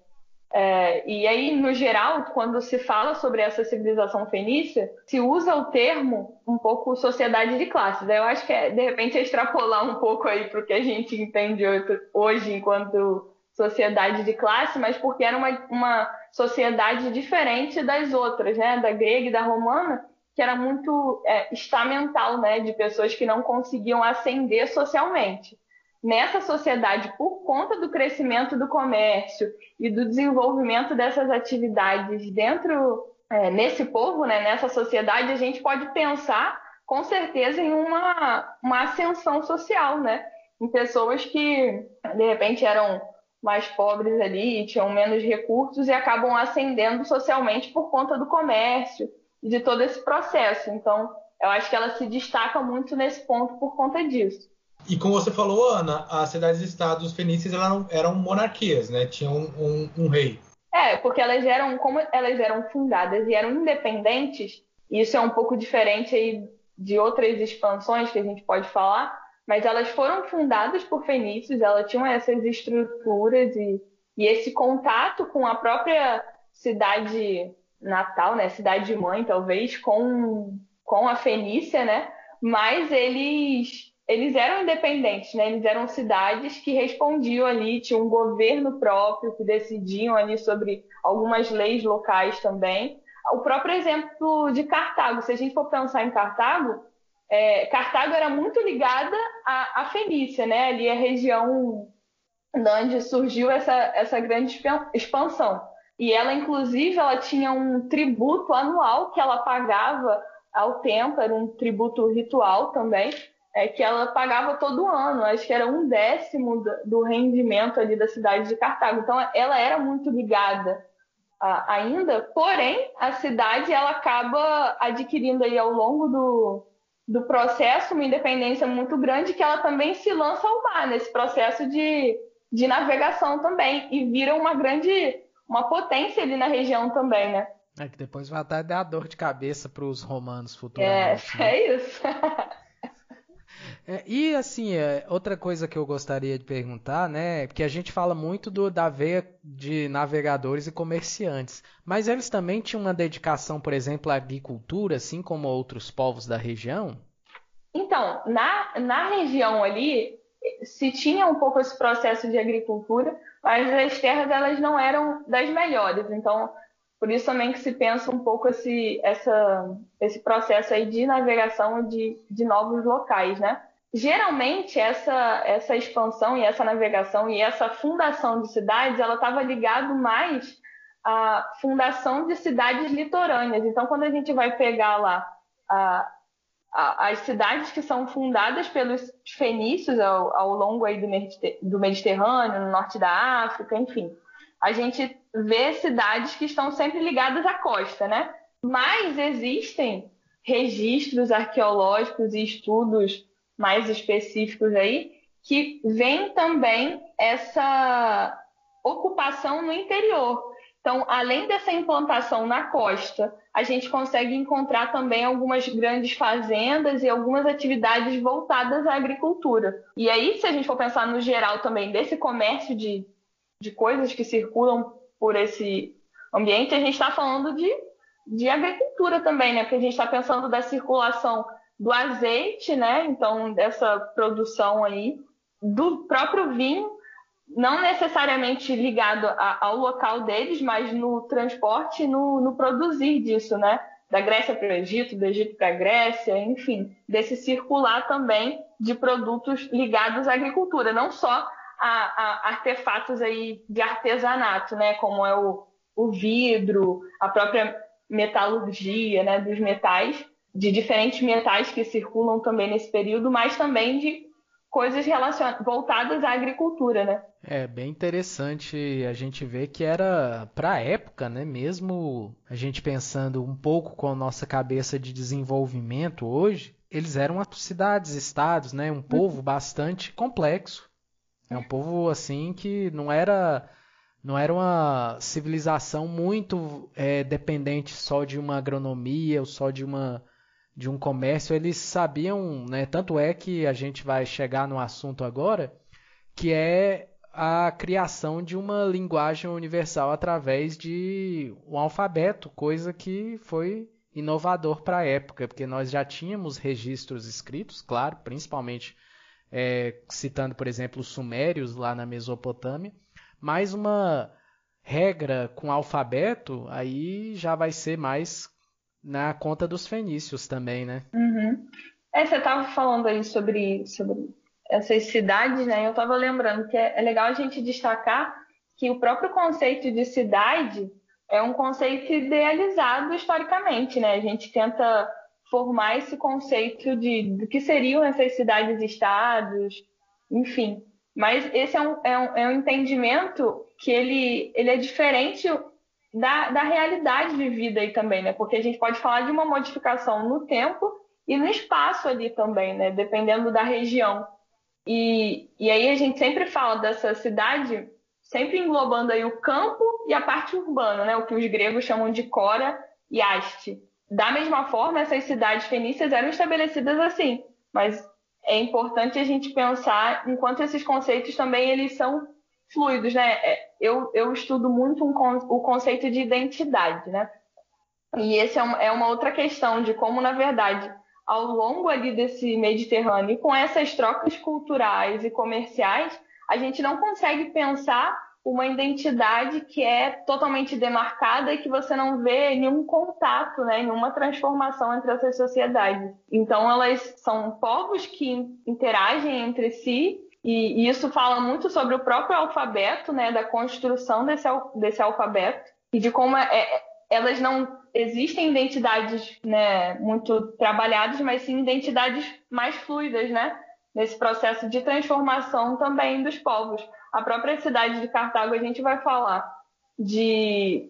É, e aí, no geral, quando se fala sobre essa civilização fenícia, se usa o termo um pouco sociedade de classes. Eu acho que é, de repente, é extrapolar um pouco aí para o que a gente entende hoje enquanto sociedade de classe, mas porque era uma, uma sociedade diferente das outras, né? Da grega e da romana, que era muito é, estamental, né? De pessoas que não conseguiam ascender socialmente nessa sociedade, por conta do crescimento do comércio e do desenvolvimento dessas atividades dentro, é, nesse povo, né, nessa sociedade, a gente pode pensar com certeza em uma, uma ascensão social, né? Em pessoas que, de repente, eram mais pobres ali, tinham menos recursos e acabam ascendendo socialmente por conta do comércio e de todo esse processo. Então, eu acho que ela se destaca muito nesse ponto por conta disso. E como você falou, Ana, as cidades-estados fenícias eram, eram monarquias, né? Tinham um, um, um, rei. É, porque elas eram, como elas eram fundadas e eram independentes, isso é um pouco diferente aí de outras expansões que a gente pode falar, mas elas foram fundadas por fenícios, elas tinham essas estruturas e, e esse contato com a própria cidade natal, né? Cidade mãe, talvez, com, com a Fenícia, né? Mas eles eles eram independentes, né? Eles eram cidades que respondiam ali, tinham um governo próprio, que decidiam ali sobre algumas leis locais também. O próprio exemplo de Cartago, se a gente for pensar em Cartago, é, Cartago era muito ligada à, à Fenícia, né? Ali a região onde surgiu essa, essa grande expansão. E ela, inclusive, ela tinha um tributo anual que ela pagava ao tempo, era um tributo ritual também, é que ela pagava todo ano, acho que era um décimo do rendimento ali da cidade de Cartago. Então, ela era muito ligada ainda, porém, a cidade ela acaba adquirindo aí ao longo do, do processo uma independência muito grande que ela também se lança ao mar nesse processo de, de navegação também e vira uma grande uma potência ali na região também, né? É que depois vai até dar dor de cabeça para os romanos futuramente. É, [laughs] né? é isso. [laughs] É, e assim, é, outra coisa que eu gostaria de perguntar, né? Porque a gente fala muito do, da veia de navegadores e comerciantes, mas eles também tinham uma dedicação, por exemplo, à agricultura, assim como outros povos da região? Então, na, na região ali, se tinha um pouco esse processo de agricultura, mas as terras elas não eram das melhores. Então, por isso também que se pensa um pouco esse, essa, esse processo aí de navegação de, de novos locais, né? geralmente essa, essa expansão e essa navegação e essa fundação de cidades, ela estava ligado mais à fundação de cidades litorâneas. Então, quando a gente vai pegar lá a, as cidades que são fundadas pelos fenícios ao, ao longo aí do, Mediterrâneo, no norte da África, enfim, a gente vê cidades que estão sempre ligadas à costa, né? Mas existem registros arqueológicos e estudos mais específicos aí, que vem também essa ocupação no interior. Então, além dessa implantação na costa, a gente consegue encontrar também algumas grandes fazendas e algumas atividades voltadas à agricultura. E aí, se a gente for pensar no geral também desse comércio de, de coisas que circulam por esse ambiente, a gente está falando de, de agricultura também, né? Porque a gente está pensando da circulação do azeite, né? Então, dessa produção aí, do próprio vinho, não necessariamente ligado a, ao local deles, mas no transporte no, no produzir disso, né? Da Grécia para o Egito, do Egito para a Grécia, enfim, desse circular também de produtos ligados à agricultura, não só a, a artefatos aí de artesanato, né? Como é o, o vidro, a própria metalurgia, né? Dos metais, de diferentes metais que circulam também nesse período, mas também de coisas relacionadas, voltadas à agricultura, né? É bem interessante a gente ver que era para a época, né? Mesmo a gente pensando um pouco com a nossa cabeça de desenvolvimento hoje, eles eram cidades, estados, né? Um povo uhum. bastante complexo. É um povo assim que não era não era uma civilização muito é, dependente só de uma agronomia ou só de uma de um comércio, eles sabiam, né? Tanto é que a gente vai chegar no assunto agora, que é a criação de uma linguagem universal através de um alfabeto, coisa que foi inovador para a época, porque nós já tínhamos registros escritos, claro, principalmente é, citando, por exemplo, os sumérios lá na Mesopotâmia, mas uma regra com alfabeto aí já vai ser mais na conta dos fenícios também, né? Uhum. É, você estava falando aí sobre, sobre essas cidades, né? Eu estava lembrando que é, é legal a gente destacar que o próprio conceito de cidade é um conceito idealizado historicamente, né? A gente tenta formar esse conceito de do que seriam essas cidades-estados, enfim. Mas esse é um, é um, é um entendimento que ele, ele é diferente da, da realidade de vida aí também, né? Porque a gente pode falar de uma modificação no tempo e no espaço ali também, né? Dependendo da região. E, e aí a gente sempre fala dessa cidade, sempre englobando aí o campo e a parte urbana, né? O que os gregos chamam de Cora e Haste. Da mesma forma, essas cidades fenícias eram estabelecidas assim, mas é importante a gente pensar enquanto esses conceitos também eles são fluidos, né? É, eu, eu estudo muito um, o conceito de identidade, né? E esse é, um, é uma outra questão de como, na verdade, ao longo ali desse Mediterrâneo, com essas trocas culturais e comerciais, a gente não consegue pensar uma identidade que é totalmente demarcada e que você não vê nenhum contato, né, nenhuma transformação entre essas sociedades. Então, elas são povos que interagem entre si e, isso fala muito sobre o próprio alfabeto, né, da construção desse, desse alfabeto e de como é, é, elas não existem identidades né, muito trabalhadas, mas sim identidades mais fluidas, né, nesse processo de transformação também dos povos a própria cidade de Cartago, a gente vai falar de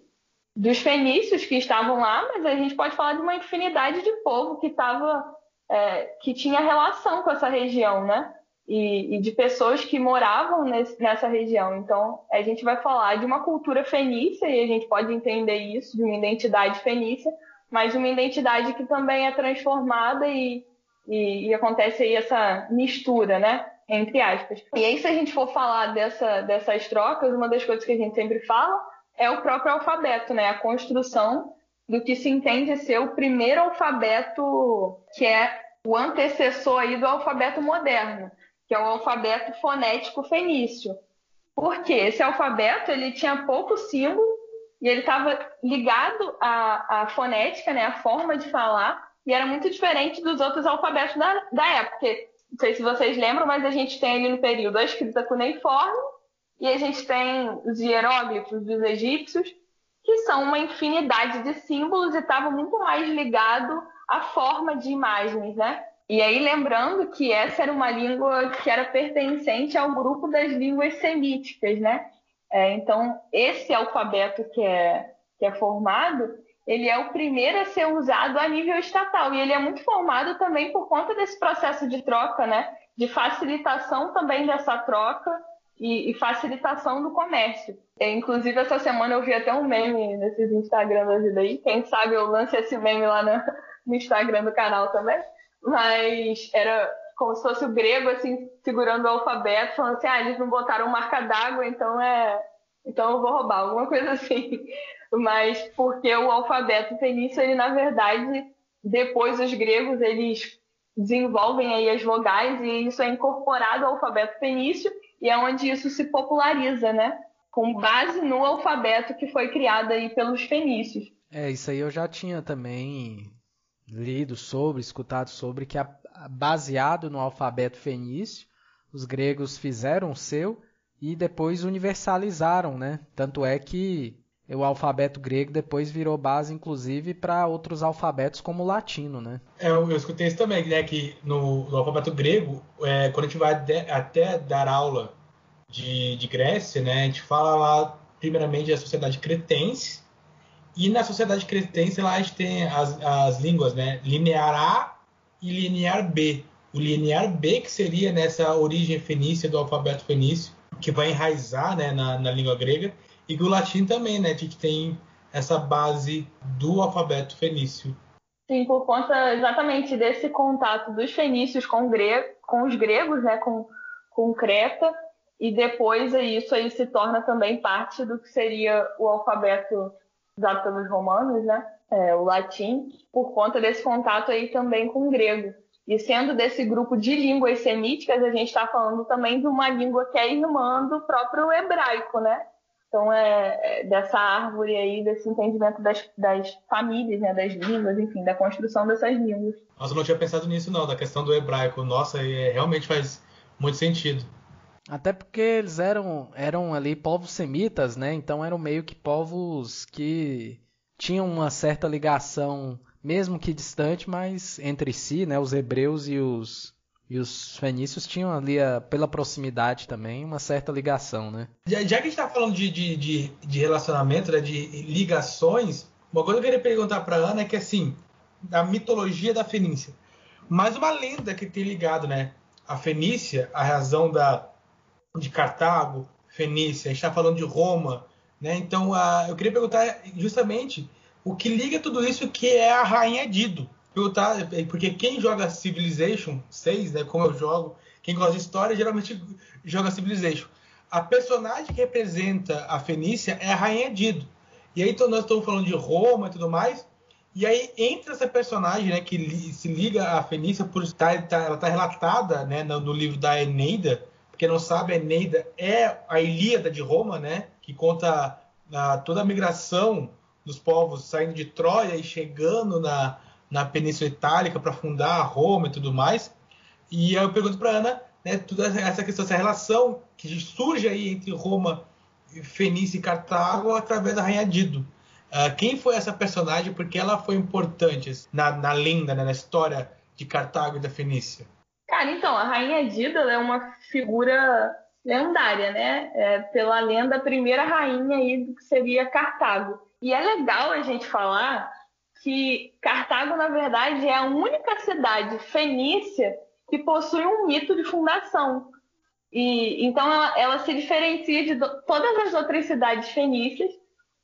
dos fenícios que estavam lá, mas a gente pode falar de uma infinidade de povo que estava é, que tinha relação com essa região, né? E, e de pessoas que moravam nesse, nessa região. Então, a gente vai falar de uma cultura fenícia e a gente pode entender isso de uma identidade fenícia, mas uma identidade que também é transformada e, e, e acontece aí essa mistura, né? entre aspas. E aí, se a gente for falar dessa, dessas trocas, uma das coisas que a gente sempre fala é o próprio alfabeto, né? A construção do que se entende ser o primeiro alfabeto que é o antecessor aí do alfabeto moderno, que é o alfabeto fonético fenício. Porque esse alfabeto ele tinha pouco símbolo e ele estava ligado à, à fonética, né, à forma de falar, e era muito diferente dos outros alfabetos da, da época não sei se vocês lembram, mas a gente tem ali no período a escrita cuneiforme e a gente tem os hieróglifos dos egípcios, que são uma infinidade de símbolos e estavam muito mais ligado à forma de imagens, né? E aí lembrando que essa era uma língua que era pertencente ao grupo das línguas semíticas, né? É, então esse alfabeto que é que é formado ele é o primeiro a ser usado a nível estatal e ele é muito formado também por conta desse processo de troca, né? De facilitação também dessa troca e, e facilitação do comércio. E, inclusive essa semana eu vi até um meme nesses Instagram da vida aí. Quem sabe eu lance esse meme lá no, no Instagram do canal também. Mas era como se fosse o grego assim segurando o alfabeto, falando assim, ah, eles não botaram marca d'água, então é, então eu vou roubar alguma coisa assim [laughs] mas porque o alfabeto fenício, ele na verdade, depois os gregos, eles desenvolvem aí as vogais e isso é incorporado ao alfabeto fenício e é onde isso se populariza, né? Com base no alfabeto que foi criado aí pelos fenícios. É, isso aí eu já tinha também lido sobre, escutado sobre, que baseado no alfabeto fenício, os gregos fizeram o seu e depois universalizaram, né? Tanto é que o alfabeto grego depois virou base, inclusive, para outros alfabetos como o latino, né? É, eu, eu escutei isso também, né? Que no, no alfabeto grego, é, quando a gente vai de, até dar aula de, de Grécia, né? A gente fala lá, primeiramente, da sociedade cretense. E na sociedade cretense, lá a gente tem as, as línguas, né? Linear A e linear B. O linear B, que seria nessa origem fenícia do alfabeto fenício, que vai enraizar né, na, na língua grega e o latim também, né? Gente tem essa base do alfabeto fenício. Sim, por conta exatamente desse contato dos fenícios com, com os gregos, né? Com, com Creta. e depois isso aí se torna também parte do que seria o alfabeto usado pelos romanos, né? É, o latim, por conta desse contato aí também com o grego. E sendo desse grupo de línguas semíticas, a gente está falando também de uma língua que é irmã do próprio hebraico, né? Então, é, é, dessa árvore aí, desse entendimento das, das famílias, né, das línguas, enfim, da construção dessas línguas. Nossa, eu não tinha pensado nisso não, da questão do hebraico. Nossa, é, realmente faz muito sentido. Até porque eles eram, eram ali povos semitas, né? Então eram meio que povos que tinham uma certa ligação, mesmo que distante, mas entre si, né? Os hebreus e os, e os fenícios tinham ali, a, pela proximidade também, uma certa ligação, né? Já, já que a gente está falando de, de, de, de relacionamento, né, de ligações, uma coisa que eu queria perguntar para Ana é que, assim, a mitologia da Fenícia. Mais uma lenda que tem ligado, né? A Fenícia, a razão da, de Cartago, Fenícia, está falando de Roma, né? Então, eu queria perguntar justamente o que liga tudo isso que é a Rainha Dido perguntar, porque quem joga Civilization 6, né, como eu jogo, quem gosta de história, geralmente joga Civilization. A personagem que representa a Fenícia é a Rainha Dido. E aí então, nós estamos falando de Roma e tudo mais. E aí entra essa personagem, né, que li, se liga à Fenícia por estar, tá, ela está relatada, né, no, no, livro da Eneida. Porque não sabe, a Eneida é a Ilíada de Roma, né, que conta a, toda a migração dos povos saindo de Troia e chegando na, na Península Itálica para fundar Roma e tudo mais. E eu pergunto para Ana, né, toda essa questão, essa relação que surge aí entre Roma, Fenícia e Cartago através da Rainha Dido. Uh, quem foi essa personagem? Porque ela foi importante na, na lenda, né, na história de Cartago e da Fenícia. Cara, então, a Rainha Dido é uma figura lendária, né? É, pela lenda, a primeira rainha aí do que seria Cartago. E é legal a gente falar que Cartago, na verdade, é a única cidade fenícia que possui um mito de fundação. E então ela, ela se diferencia de do, todas as outras cidades fenícias,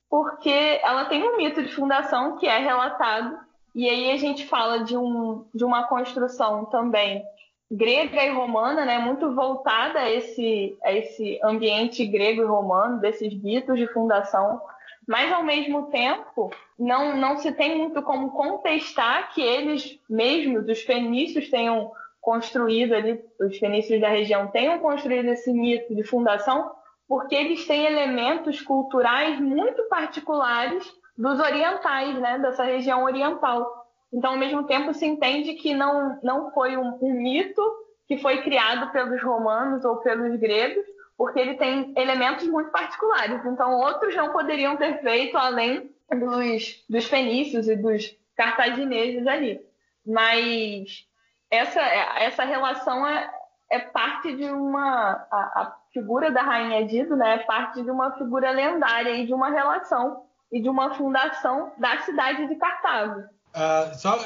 porque ela tem um mito de fundação que é relatado. E aí a gente fala de, um, de uma construção também grega e romana, né, muito voltada a esse, a esse ambiente grego e romano, desses mitos de fundação mas ao mesmo tempo não, não se tem muito como contestar que eles mesmos, os fenícios, tenham construído ali, os fenícios da região tenham construído esse mito de fundação, porque eles têm elementos culturais muito particulares dos orientais, né, dessa região oriental. Então, ao mesmo tempo, se entende que não, não foi um, um mito que foi criado pelos romanos ou pelos gregos, porque ele tem elementos muito particulares. Então, outros não poderiam ter feito além dos, dos fenícios e dos cartagineses ali. Mas essa, essa relação é, é parte de uma. A, a, figura da Rainha Dido né, é parte de uma figura lendária e de uma relação e de uma fundação da cidade de Cartago. Uh, só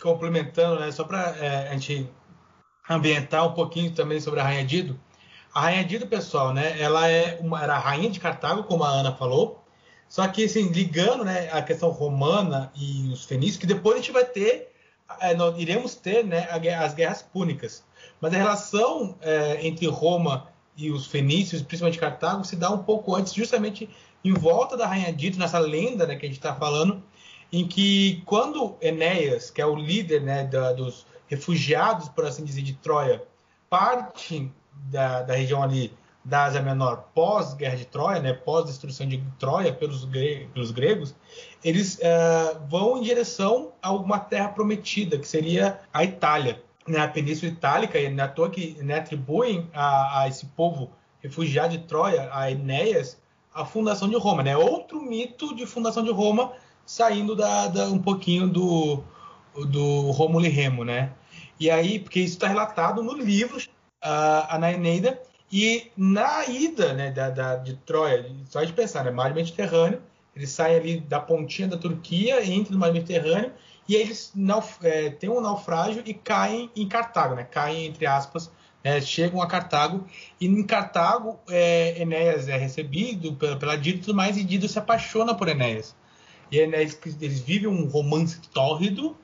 complementando, né, só para é, a gente ambientar um pouquinho também sobre a Rainha Dido, a Rainha Dido, pessoal, né? Ela é uma, era a rainha de Cartago, como a Ana falou. Só que, assim, ligando né, a questão romana e os fenícios, que depois a gente vai ter, é, nós iremos ter né, as guerras púnicas. Mas a relação é, entre Roma e os fenícios, principalmente Cartago, se dá um pouco antes, justamente em volta da Rainha Dito, nessa lenda né, que a gente está falando, em que quando Enéas, que é o líder né, da, dos refugiados, por assim dizer, de Troia, parte da, da região ali da Ásia Menor pós-guerra de Troia, né, pós-destruição de Troia pelos, gre pelos gregos, eles uh, vão em direção a uma terra prometida, que seria a Itália. Né, a Península Itálica, e é à toa que né, atribuem a, a, esse povo refugiado de Troia, a Enéas, a fundação de Roma. Né? Outro mito de fundação de Roma saindo da, da um pouquinho do, do Rômulo e Remo. Né? E aí, porque isso está relatado no livro a, a Eneida, e na ida né, da, da, de Troia, só de pensar, né, mar Mediterrâneo, eles saem ali da pontinha da Turquia, entram no mar Mediterrâneo, e eles nauf é, têm um naufrágio e caem em Cartago, né, caem, entre aspas, é, chegam a Cartago, e em Cartago é, Enéas é recebido pela, pela Dido e tudo mais, e Dido se apaixona por Enéas. E Enéas, eles vivem um romance tórrido,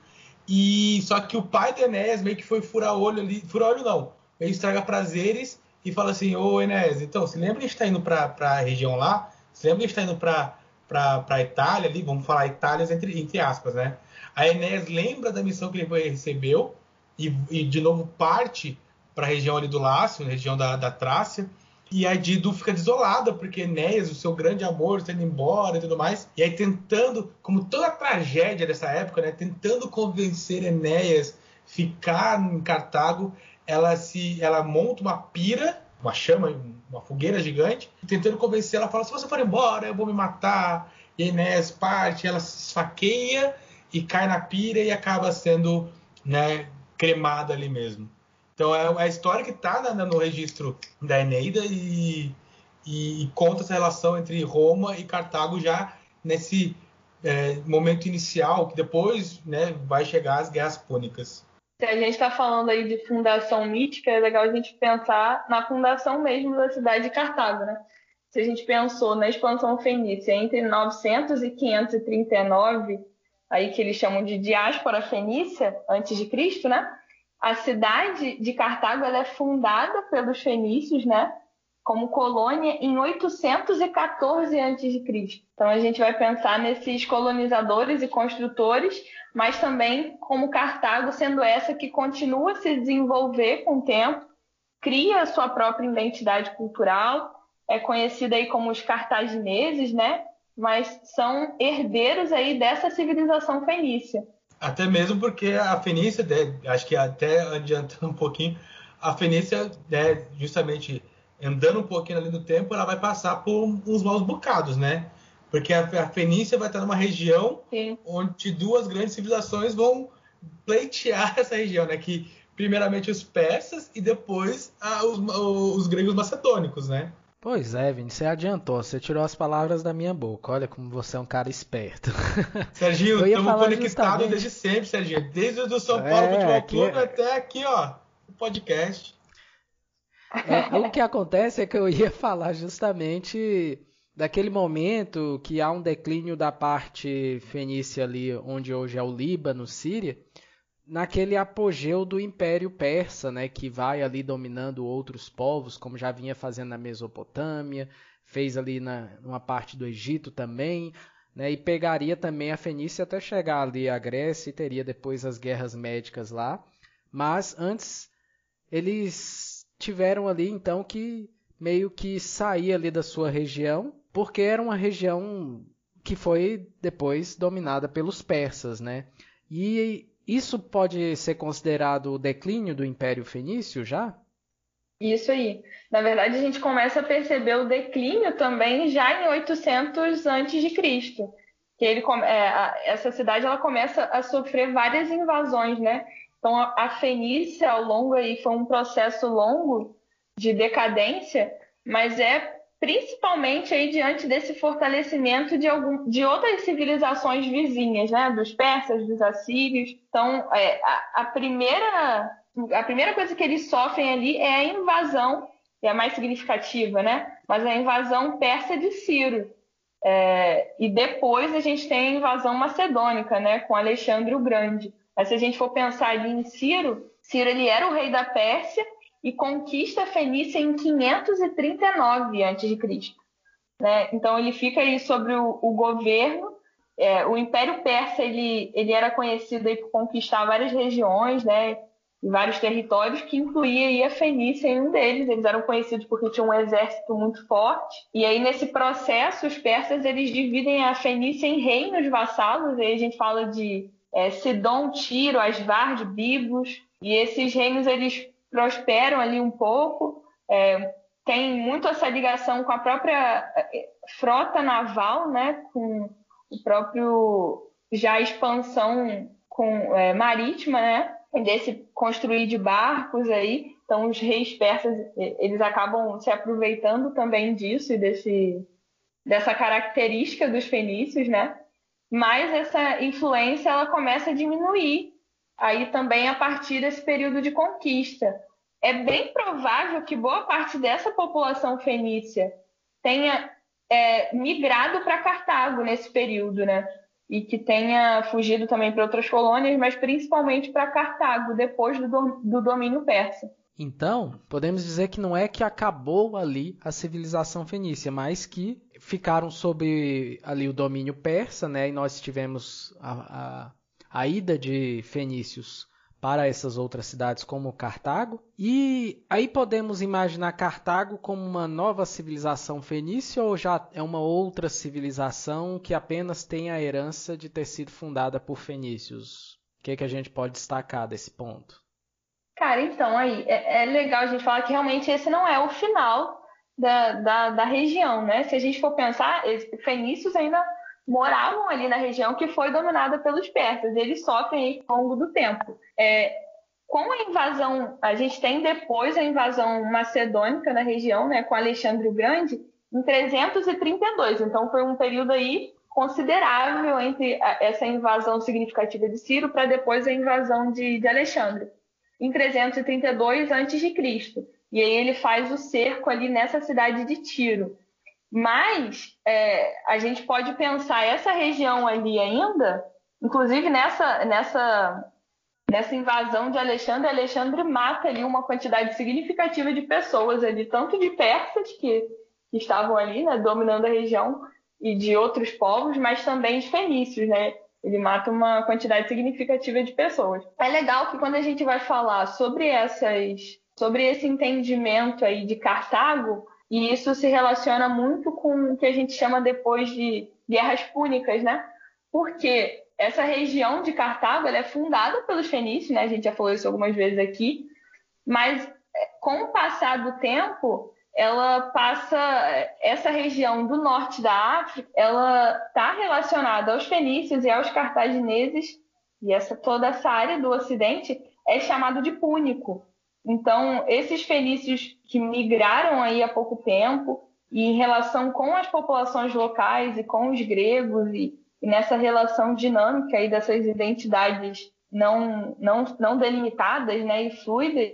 e só que o pai de Enéas meio que foi furar olho ali, furar olho não, ele estraga prazeres e fala assim, ô Enéas, então, você lembra que a gente está indo para a região lá? Você lembra que a gente está indo para a Itália ali? Vamos falar Itália entre, entre aspas, né? A Enéas lembra da missão que ele recebeu e, e de novo parte para a região ali do Lácio, região da, da Trácia, e a Dido fica desolada, porque Enéas, o seu grande amor, está indo embora e tudo mais. E aí tentando, como toda a tragédia dessa época, né? Tentando convencer Enéas ficar em Cartago, ela se ela monta uma pira, uma chama, uma fogueira gigante, tentando convencer ela, fala: se você for embora, eu vou me matar. E Enéas parte, ela se esfaqueia e cai na pira e acaba sendo né, cremada ali mesmo. Então é, é a história que está no registro da Eneida e, e, e, conta essa relação entre Roma e Cartago já nesse é, momento inicial, que depois né, vai chegar as guerras púnicas se a gente está falando aí de fundação mítica, é legal a gente pensar na fundação mesmo da cidade de Cartago, né? Se a gente pensou na expansão fenícia entre 900 e 539, aí que eles chamam de diáspora fenícia, antes de Cristo, né? A cidade de Cartago é fundada pelos fenícios, né? Como colônia em 814 a.C. Então a gente vai pensar nesses colonizadores e construtores mas também como Cartago sendo essa que continua a se desenvolver com o tempo, cria a sua própria identidade cultural, é conhecida aí como os cartagineses, né? Mas são herdeiros aí dessa civilização fenícia. Até mesmo porque a Fenícia, né, acho que até adiantando [laughs] um pouquinho, a Fenícia, né, justamente andando um pouquinho ali no tempo, ela vai passar por uns maus bocados, né? Porque a, a Fenícia vai estar numa região Sim. onde duas grandes civilizações vão pleitear [laughs] essa região, né? Que primeiramente os persas e depois a, os, os, gregos macedônicos, né? Pois é, Vini, você adiantou, você tirou as palavras da minha boca. Olha como você é um cara esperto. [laughs] Serginho, estamos conectados justamente... desde sempre, Serginho. Desde o São Paulo é, Futebol Clube é... até aqui, ó, o podcast. É, o [laughs] que acontece é que eu ia falar justamente daquele momento que há um declínio da parte fenícia ali, onde hoje é o Líbano, Síria, naquele apogeu do Império Persa, né, que vai ali dominando outros povos, como já vinha fazendo na Mesopotâmia, fez ali na uma parte do Egito também, né, e pegaria também a Fenícia até chegar ali à Grécia e teria depois as guerras médicas lá. Mas antes eles tiveram ali então que meio que sair ali da sua região porque era uma região que foi depois dominada pelos persas, né? E isso pode ser considerado o declínio do Império Fenício já? Isso aí. Na verdade, a gente começa a perceber o declínio também já em 800 a.C. Que ele, é, essa cidade ela começa a sofrer várias invasões, né? Então, a Fenícia, ao longo aí, foi um processo longo de decadência, mas é principalmente aí diante desse fortalecimento de, algum, de outras civilizações vizinhas, né? Dos persas, dos assírios. Então, é, a, a, primeira, a primeira coisa que eles sofrem ali é a invasão, que é a mais significativa, né? Mas a invasão persa de Ciro. É, e depois a gente tem a invasão macedônica, né? Com Alexandre o Grande. Mas se a gente for pensar ali em Ciro, Ciro ele era o rei da Pérsia e conquista a Fenícia em 539 a.C. Né? Então ele fica aí sobre o, o governo. É, o Império Persa ele, ele era conhecido aí por conquistar várias regiões, né? E vários territórios, que incluía aí a Fenícia em um deles. Eles eram conhecidos porque tinham um exército muito forte. E aí, nesse processo, os persas eles dividem a Fenícia em reinos vassalos. Aí a gente fala de é, Sidon, Tiro, Asvard, Biblos. E esses reinos eles prosperam ali um pouco, é, tem muito essa ligação com a própria é, frota naval, né, com o próprio já expansão com é, marítima, né, desse construir de barcos aí. Então os reis persas eles acabam se aproveitando também disso e desse dessa característica dos fenícios, né? Mas essa influência ela começa a diminuir aí também a partir desse período de conquista. É bem provável que boa parte dessa população fenícia tenha é, migrado para Cartago nesse período, né? e que tenha fugido também para outras colônias, mas principalmente para Cartago, depois do, do domínio persa. Então, podemos dizer que não é que acabou ali a civilização fenícia, mas que ficaram sob ali o domínio persa, né? E nós tivemos a, a, a ida de fenícios para essas outras cidades como Cartago. E aí podemos imaginar Cartago como uma nova civilização fenícia ou já é uma outra civilização que apenas tem a herança de ter sido fundada por fenícios? O que, é que a gente pode destacar desse ponto? Cara, então aí é, é legal a gente falar que realmente esse não é o final da, da, da região, né? Se a gente for pensar, fenícios ainda moravam ali na região que foi dominada pelos persas. Eles sofrem ao longo do tempo. É, com a invasão, a gente tem depois a invasão macedônica na região, né, com Alexandre o Grande, em 332. Então foi um período aí considerável entre essa invasão significativa de Ciro para depois a invasão de, de Alexandre, em 332 a.C. E aí ele faz o cerco ali nessa cidade de Tiro. Mas é, a gente pode pensar essa região ali ainda, inclusive nessa, nessa, nessa invasão de Alexandre, Alexandre mata ali uma quantidade significativa de pessoas ali, tanto de persas que, que estavam ali, né, dominando a região, e de outros povos, mas também de fenícios, né? Ele mata uma quantidade significativa de pessoas. É legal que quando a gente vai falar sobre essas, sobre esse entendimento aí de Cartago, e isso se relaciona muito com o que a gente chama depois de guerras púnicas, né? Porque essa região de Cartago é fundada pelos fenícios, né? A gente já falou isso algumas vezes aqui, mas é, com o passar do tempo, ela passa essa região do norte da África, ela está relacionada aos fenícios e aos cartagineses e essa toda essa área do Ocidente é chamado de púnico. Então, esses fenícios que migraram aí há pouco tempo, e em relação com as populações locais e com os gregos, e, e nessa relação dinâmica aí dessas identidades não, não, não delimitadas né, e fluidas,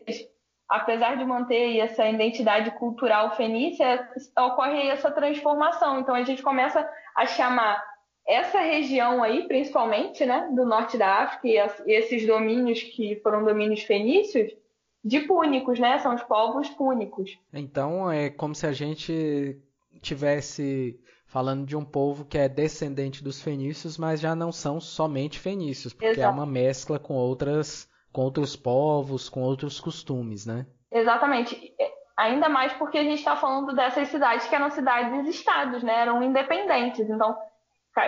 apesar de manter essa identidade cultural fenícia, ocorre essa transformação. Então, a gente começa a chamar essa região aí, principalmente, né, do norte da África e esses domínios que foram domínios fenícios, de púnicos, né? São os povos púnicos. Então é como se a gente tivesse falando de um povo que é descendente dos fenícios, mas já não são somente fenícios, porque Exato. é uma mescla com outras com outros povos, com outros costumes, né? Exatamente. Ainda mais porque a gente está falando dessas cidades que eram cidades-estados, né? Eram independentes. Então,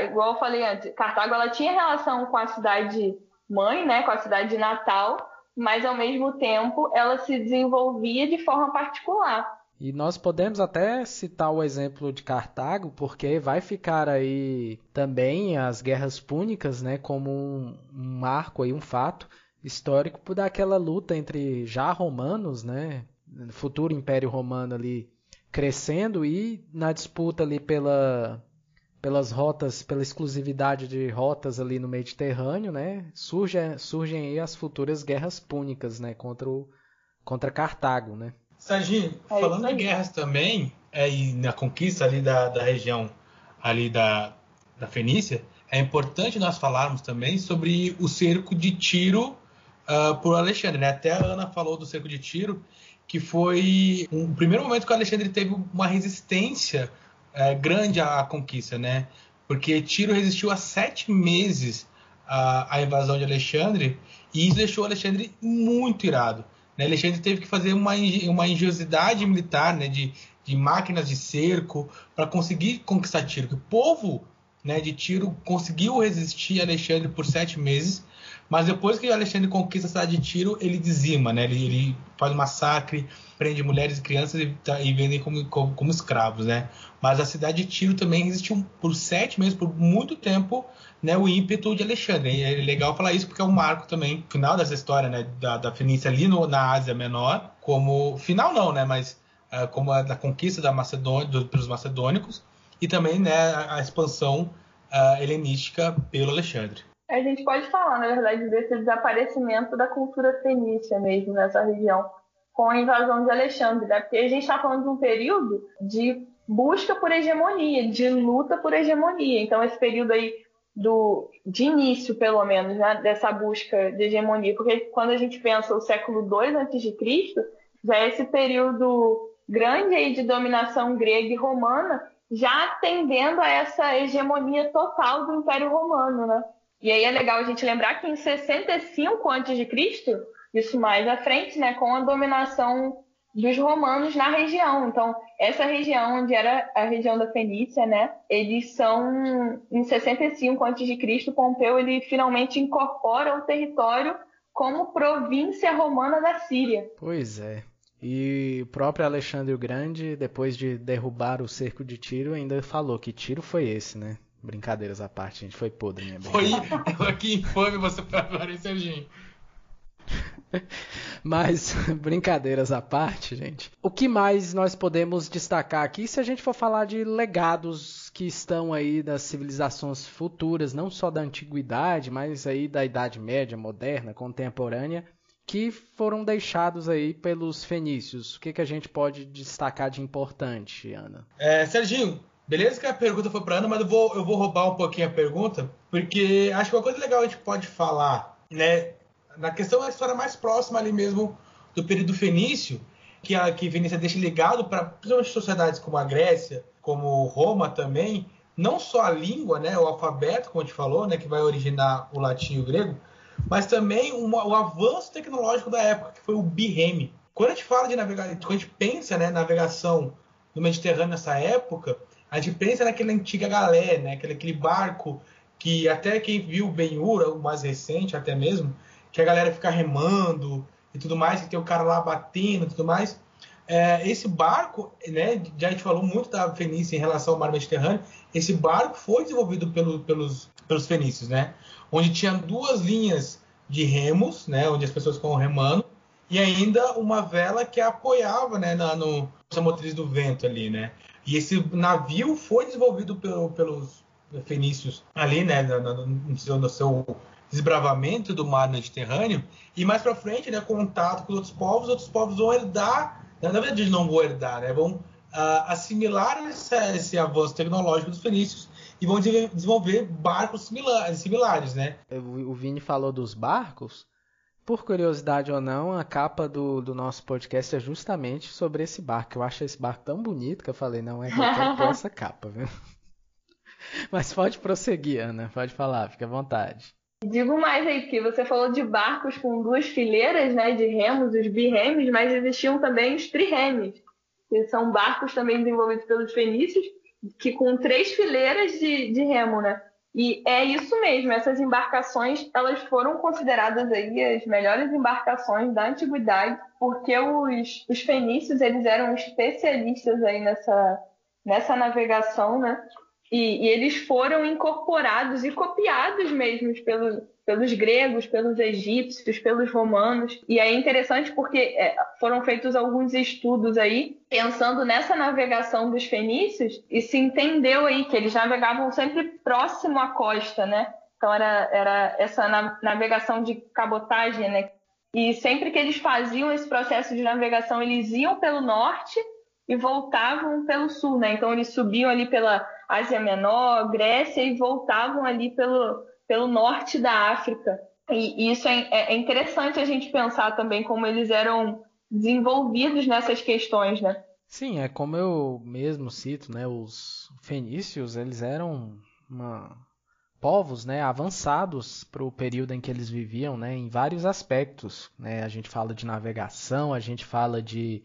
igual eu falei antes, Cartago ela tinha relação com a cidade mãe, né? Com a cidade de Natal, mas ao mesmo tempo ela se desenvolvia de forma particular. E nós podemos até citar o exemplo de Cartago, porque vai ficar aí também as guerras púnicas, né, como um, marco aí, um fato histórico por daquela luta entre já romanos, né, futuro Império Romano ali crescendo e na disputa ali pela pelas rotas, pela exclusividade de rotas ali no Mediterrâneo, né, surge, surgem aí as futuras guerras púnicas, né, contra, o, contra Cartago, né. Serginho, é falando em guerras também, é, e na conquista ali da, da região ali da, da Fenícia, é importante nós falarmos também sobre o cerco de Tiro uh, por Alexandre, né? Até a Ana falou do cerco de Tiro, que foi um primeiro momento que o Alexandre teve uma resistência é, grande à conquista, né? Porque Tiro resistiu há sete meses à, à, invasão de Alexandre e isso deixou Alexandre muito irado. Né? Alexandre teve que fazer uma, uma engenhosidade militar, né? De, de máquinas de cerco para conseguir conquistar Tiro. O povo né, de Tiro conseguiu resistir a Alexandre por sete meses mas depois que Alexandre conquista a cidade de Tiro, ele dizima, né? Ele, ele faz um massacre, prende mulheres e crianças e, tá, e vendem como, como, como, escravos, né? Mas a cidade de Tiro também resistiu por sete meses, por muito tempo, né? O ímpeto de Alexandre. E é legal falar isso porque é um marco também, final dessa história, né? Da, da Fenícia ali no, na Ásia Menor, como final não, né? Mas uh, como a da conquista da Macedônia, do, pelos macedônicos e também, né? A, a expansão uh, helenística pelo Alexandre a gente pode falar, na verdade, desse desaparecimento da cultura fenícia mesmo nessa região, com a invasão de Alexandre, né? porque a gente está falando de um período de busca por hegemonia, de luta por hegemonia. Então, esse período aí do, de início, pelo menos, né, dessa busca de hegemonia, porque quando a gente pensa o século II a.C., já é esse período grande aí de dominação grega e romana, já tendendo a essa hegemonia total do Império Romano, né? E aí é legal a gente lembrar que em 65 a.C., isso mais à frente, né, com a dominação dos romanos na região. Então, essa região onde era a região da Fenícia, né, eles são em 65 a.C., Pompeu ele finalmente incorpora o território como província romana da Síria. Pois é. E o próprio Alexandre o Grande, depois de derrubar o cerco de Tiro, ainda falou que tiro foi esse, né? Brincadeiras à parte, gente. Foi podre, né? Foi. [laughs] Que infame você falar, hein, Serginho? Mas, [laughs] brincadeiras à parte, gente. O que mais nós podemos destacar aqui se a gente for falar de legados que estão aí das civilizações futuras, não só da antiguidade, mas aí da Idade Média, moderna, contemporânea, que foram deixados aí pelos fenícios. O que, que a gente pode destacar de importante, Ana? É, Serginho, beleza que a pergunta foi para Ana, mas eu vou, eu vou roubar um pouquinho a pergunta, porque acho que uma coisa legal a gente pode falar, né, na questão da história mais próxima ali mesmo do período fenício, que a que Fenícia deixa ligado para principalmente sociedades como a Grécia, como Roma também, não só a língua, né, o alfabeto, como a gente falou, né, que vai originar o latim e o grego, mas também uma, o avanço tecnológico da época, que foi o birreme. Quando a gente fala de navegação, quando a gente pensa, né, navegação no Mediterrâneo nessa época, a gente pensa naquela antiga galé, né, aquele, aquele barco que até quem viu o Ben-Hur, o mais recente até mesmo, que a galera fica remando e tudo mais, que tem o cara lá batendo e tudo mais. É, esse barco, né, já a gente falou muito da Fenícia em relação ao mar Mediterrâneo, esse barco foi desenvolvido pelo, pelos, pelos fenícios, né, onde tinha duas linhas de remos, né, onde as pessoas ficam remando, e ainda uma vela que apoiava né, na no, motriz do vento ali, né. E esse navio foi desenvolvido pelo, pelos fenícios ali, né, no, no, no seu, desbravamento do mar Mediterrâneo e mais para frente, né, contato com outros povos, outros povos vão herdar, na verdade eles não vão herdar, né, vão uh, assimilar esse, esse, avanço tecnológico dos fenícios e vão desenvolver barcos similares, similares né. O Vini falou dos barcos. Por curiosidade ou não, a capa do, do nosso podcast é justamente sobre esse barco. Eu acho esse barco tão bonito que eu falei, não, é que eu quero [laughs] essa capa, viu? [laughs] Mas pode prosseguir, Ana, pode falar, fique à vontade. Digo mais aí, que você falou de barcos com duas fileiras né, de remos, os birremes, mas existiam também os triremes, que são barcos também desenvolvidos pelos fenícios, que com três fileiras de, de remo, né? E é isso mesmo, essas embarcações, elas foram consideradas aí as melhores embarcações da antiguidade, porque os, os fenícios, eles eram especialistas aí nessa, nessa navegação, né? E, e, eles foram incorporados e copiados mesmo pelo, pelos gregos, pelos egípcios, pelos romanos. E é interessante porque é, foram feitos alguns estudos aí pensando nessa navegação dos fenícios e se entendeu aí que eles navegavam sempre próximo à costa, né? Então era, era essa navegação de cabotagem, né? E sempre que eles faziam esse processo de navegação, eles iam pelo norte e voltavam pelo sul, né? Então eles subiam ali pela Ásia Menor, Grécia e voltavam ali pelo, pelo norte da África. E, isso é, é, é interessante a gente pensar também como eles eram desenvolvidos nessas questões, né? Sim, é como eu mesmo cito, né? Os fenícios, eles eram uma, povos né, avançados para o período em que eles viviam, né, em vários aspectos. Né? A gente fala de navegação, a gente fala de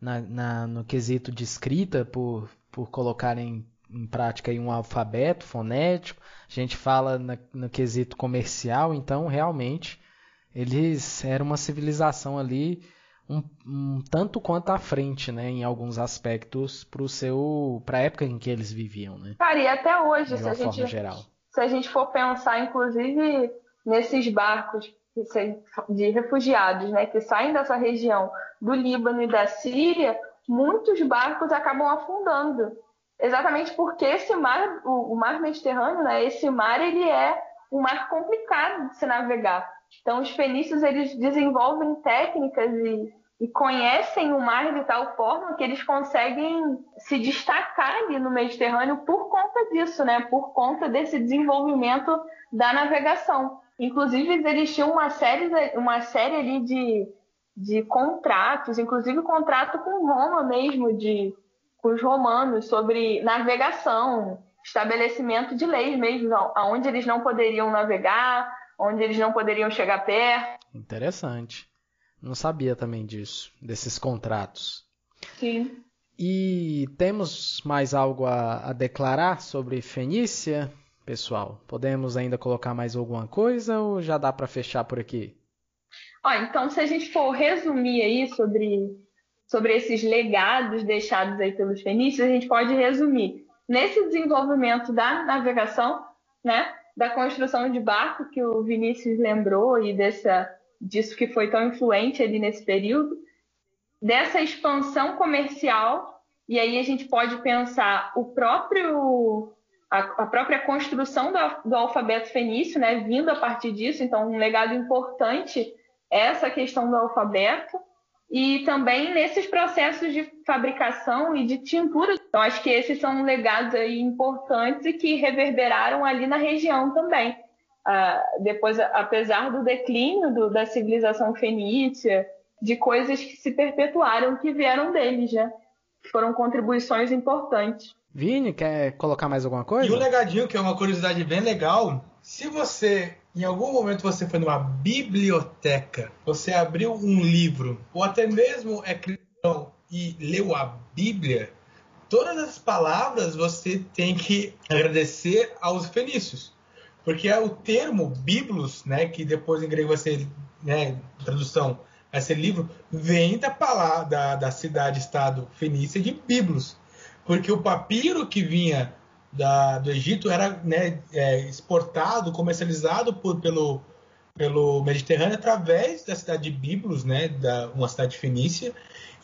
na, na, no quesito de escrita, por, por colocarem em prática um alfabeto fonético, a gente fala na, no quesito comercial, então realmente eles eram uma civilização ali um, um tanto quanto à frente, né, em alguns aspectos para o seu para a época em que eles viviam, né? Cara, e até hoje, se a gente geral. se a gente for pensar, inclusive nesses barcos de refugiados, né, que saem dessa região do Líbano e da Síria, muitos barcos acabam afundando exatamente porque esse mar, o, o, mar Mediterrâneo, né, esse mar ele é um mar complicado de se navegar. Então os fenícios eles desenvolvem técnicas e, e conhecem o mar de tal forma que eles conseguem se destacar ali no Mediterrâneo por conta disso, né? Por conta desse desenvolvimento da navegação. Inclusive, eles tinham uma série, uma série ali de, de contratos, inclusive contrato com Roma mesmo, de, com os romanos, sobre navegação, estabelecimento de leis mesmo, aonde eles não poderiam navegar, onde eles não poderiam chegar perto. Interessante. Não sabia também disso, desses contratos. Sim. E temos mais algo a, a declarar sobre Fenícia? pessoal? Podemos ainda colocar mais alguma coisa ou já dá para fechar por aqui? Ó, então, se a gente for resumir aí sobre, sobre esses legados deixados aí pelos fenícios, a gente pode resumir. Nesse desenvolvimento da navegação, né, da construção de barco que o Vinícius lembrou e dessa, disso que foi tão influente ali nesse período, dessa expansão comercial, e aí a gente pode pensar o próprio a, a própria construção do, do, alfabeto fenício, né, vindo a partir disso, então um legado importante é essa questão do alfabeto e também nesses processos de fabricação e de tintura. Então acho que esses são legados aí importantes e que reverberaram ali na região também. Ah, depois, apesar do declínio do, da civilização fenícia, de coisas que se perpetuaram que vieram deles, né? Foram contribuições importantes. Vini, quer colocar mais alguma coisa? E um legadinho, que é uma curiosidade bem legal, se você, em algum momento você foi numa biblioteca, você abriu um livro, ou até mesmo é cristão e leu a Bíblia, todas as palavras você tem que agradecer aos fenícios. Porque é o termo biblos, né, que depois em grego vai ser, né, tradução, vai ser livro, vem da palavra da, da cidade-estado fenícia de biblos porque o papiro que vinha da, do Egito era né, é, exportado, comercializado por, pelo, pelo Mediterrâneo através da cidade de Biblos, né, da, uma cidade fenícia.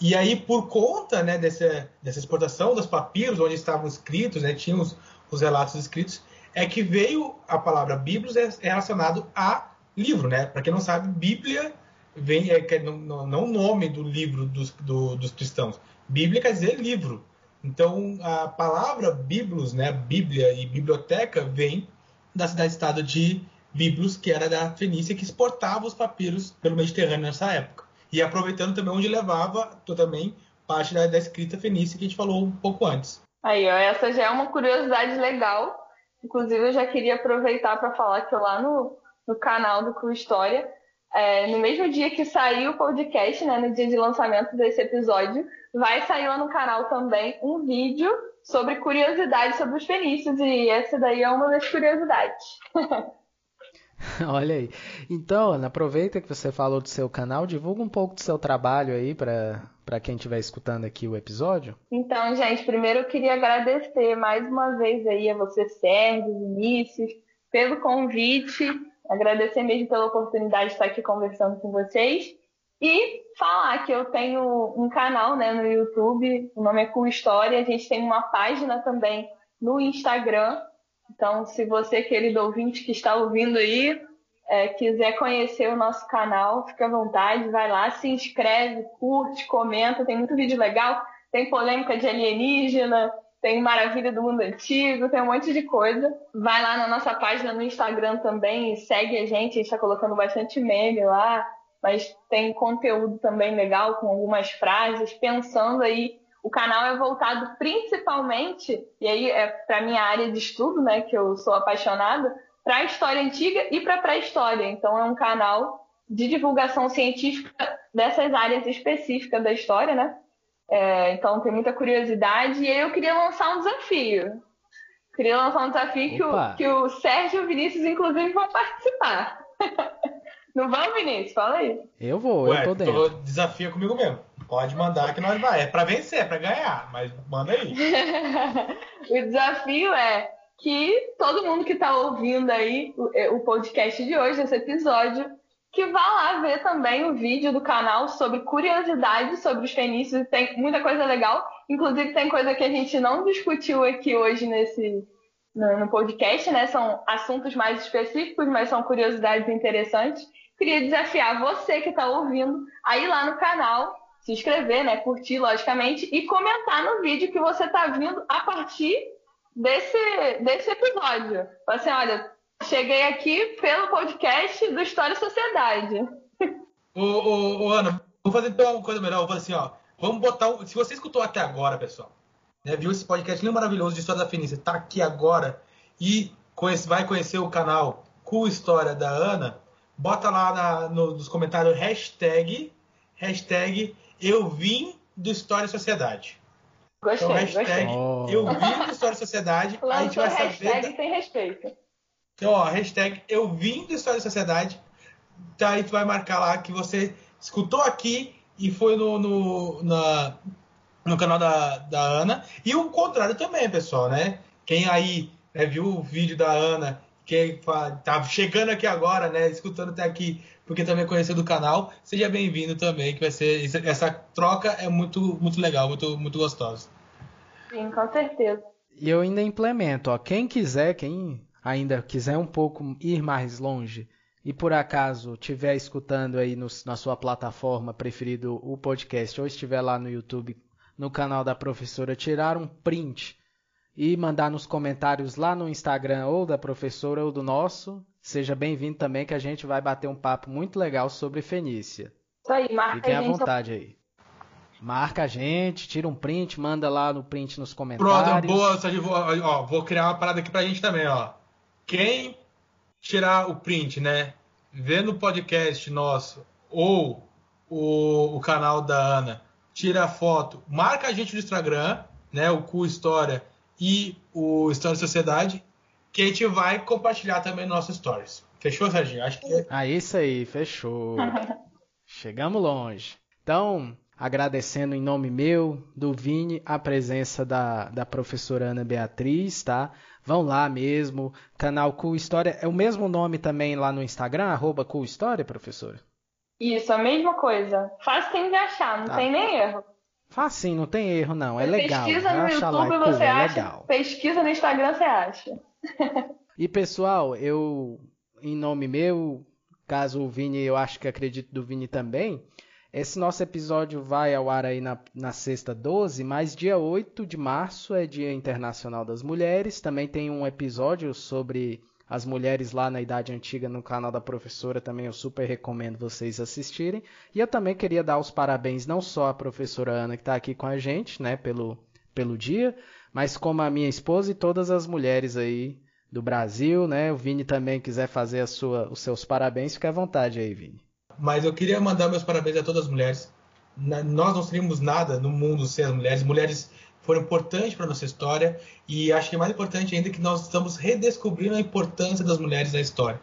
E aí, por conta né, dessa, dessa exportação dos papiros, onde estavam escritos, né, tinham os, os relatos escritos, é que veio a palavra Biblos é, é relacionado a livro, né? Para quem não sabe, Bíblia vem é, não, não o nome do livro dos, do, dos cristãos. Bíblia quer dizer livro. Então, a palavra Biblos, né, Bíblia e biblioteca, vem da cidade-estado de Biblos, que era da Fenícia, que exportava os papiros pelo Mediterrâneo nessa época. E aproveitando também onde levava também parte da, da escrita fenícia que a gente falou um pouco antes. Aí, ó, essa já é uma curiosidade legal. Inclusive, eu já queria aproveitar para falar que lá no, no canal do Cru História, é, no mesmo dia que saiu o podcast, né, no dia de lançamento desse episódio, vai sair lá no canal também um vídeo sobre curiosidades sobre os fenícios, e essa daí é uma das curiosidades. [laughs] Olha aí. Então, Ana, aproveita que você falou do seu canal, divulga um pouco do seu trabalho aí para quem estiver escutando aqui o episódio. Então, gente, primeiro eu queria agradecer mais uma vez aí a você, Sérgio, Vinícius, pelo convite, agradecer mesmo pela oportunidade de estar aqui conversando com vocês. E falar que eu tenho um canal né, no YouTube, o nome é Cool História, a gente tem uma página também no Instagram. Então, se você, querido ouvinte que está ouvindo aí, é, quiser conhecer o nosso canal, fica à vontade, vai lá, se inscreve, curte, comenta, tem muito vídeo legal, tem polêmica de alienígena, tem maravilha do mundo antigo, tem um monte de coisa. Vai lá na nossa página no Instagram também, segue a gente, a gente está colocando bastante meme lá, mas tem conteúdo também legal com algumas frases, pensando aí. O canal é voltado principalmente, e aí é para minha área de estudo, né, que eu sou apaixonada, para a história antiga e para a pré-história. Então é um canal de divulgação científica dessas áreas específicas da história, né? É, então tem muita curiosidade e aí eu queria lançar um desafio. Queria lançar um desafio que o, que o Sérgio Vinícius, inclusive, vão participar. [laughs] Não vamos, Vinícius? Fala aí. Eu vou, Ué, eu tô dentro. Tô, desafia comigo mesmo. Pode mandar que nós vai. É pra vencer, é pra ganhar, mas manda aí. [laughs] o desafio é que todo mundo que tá ouvindo aí o, é, o podcast de hoje, esse episódio, que vá lá ver também o vídeo do canal sobre curiosidades sobre os fenícios. Tem muita coisa legal. Inclusive, tem coisa que a gente não discutiu aqui hoje nesse, no, no podcast, né? São assuntos mais específicos, mas são curiosidades interessantes queria desafiar você que está ouvindo a ir lá no canal se inscrever, né? Curtir, logicamente, e comentar no vídeo que você está vindo a partir desse, desse episódio. Assim, olha, cheguei aqui pelo podcast do História e Sociedade. [laughs] Ô, ô, ô, Ana, vou fazer então uma coisa melhor. Vou fazer assim, ó. Vamos botar. Se você escutou até agora, pessoal, né, viu esse podcast lindo maravilhoso de História da Fenícia, tá aqui agora e conhece, vai conhecer o canal Cool História da Ana, bota lá na, no, nos comentários hashtag, hashtag eu vim do História e Sociedade. Gostei, então, hashtag gostei. eu vim do História e Sociedade. Lançou a gente vai hashtag saber. sem respeito. Então, ó, hashtag eu vim do História e Sociedade. Tá, aí tu vai marcar lá que você escutou aqui e foi no, no, na, no canal da, da Ana. E o contrário também, pessoal, né? Quem aí né, viu o vídeo da Ana, quem tá chegando aqui agora, né? Escutando até aqui, porque também conheceu do canal, seja bem-vindo também, que vai ser. Essa troca é muito, muito legal, muito, muito gostosa. Sim, com certeza. E eu ainda implemento, ó, quem quiser, quem ainda quiser um pouco ir mais longe e por acaso estiver escutando aí no, na sua plataforma preferido o podcast ou estiver lá no YouTube, no canal da professora, tirar um print e mandar nos comentários lá no Instagram ou da professora ou do nosso, seja bem-vindo também que a gente vai bater um papo muito legal sobre Fenícia. Isso aí, marca Fiquem a à vontade aí. Marca a gente, tira um print, manda lá no print nos Pronto, comentários. boa, Sérgio, vou, ó, vou criar uma parada aqui pra gente também, ó. Quem tirar o print, né? Vendo o podcast nosso ou o, o canal da Ana, tira a foto, marca a gente no Instagram, né? O Cu História e o História Sociedade, que a gente vai compartilhar também nos nossos stories. Fechou, Serginho? Acho que Ah, isso aí, fechou. [laughs] Chegamos longe. Então, agradecendo em nome meu, do Vini, a presença da, da professora Ana Beatriz, tá? Vão lá mesmo, canal Cool História. É o mesmo nome também lá no Instagram, arroba Cool História, professora? Isso, a mesma coisa. Fácil de achar, não Tá. tem nem erro. Facinho, não tem erro não, é legal. Pesquisa no Acha lá, YouTube é você é acha. legal. Pesquisa no Instagram você acha. E pessoal, eu, em nome meu, caso o Vini, eu acho que acredito do Vini também, esse nosso episódio vai ao ar aí na, na sexta 12, mas dia 8 de março é Dia Internacional das Mulheres. Também tem um episódio sobre as mulheres lá na Idade Antiga no canal da professora, também eu super recomendo vocês assistirem. E eu também queria dar os parabéns não só à professora Ana que está aqui com a gente, né, pelo, pelo dia, mas como a minha esposa e todas as mulheres aí do Brasil, né? O Vini também quiser fazer a sua, os seus parabéns, fique à vontade aí, Vini. Mas eu queria mandar meus parabéns a todas as mulheres. Nós não seríamos nada no mundo sem as mulheres. Mulheres foram importantes para nossa história e acho que é mais importante ainda que nós estamos redescobrindo a importância das mulheres na história.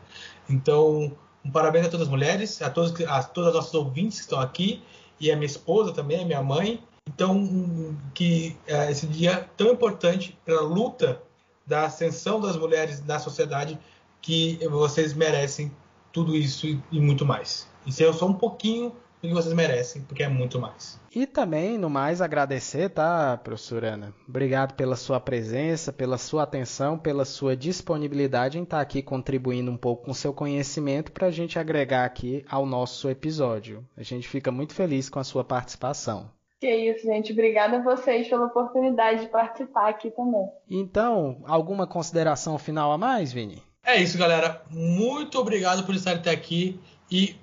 Então, um parabéns a todas as mulheres, a todos a todas as nossas ouvintes que estão aqui e a minha esposa também, a minha mãe. Então, que é, esse dia tão importante pela luta da ascensão das mulheres na sociedade que vocês merecem tudo isso e, e muito mais. Isso é só um pouquinho do que vocês merecem, porque é muito mais. E também, no mais, agradecer, tá, professora Ana? Obrigado pela sua presença, pela sua atenção, pela sua disponibilidade em estar aqui contribuindo um pouco com seu conhecimento para a gente agregar aqui ao nosso episódio. A gente fica muito feliz com a sua participação. Que isso, gente. Obrigada a vocês pela oportunidade de participar aqui também. Então, alguma consideração final a mais, Vini? É isso, galera. Muito obrigado por estarem até aqui e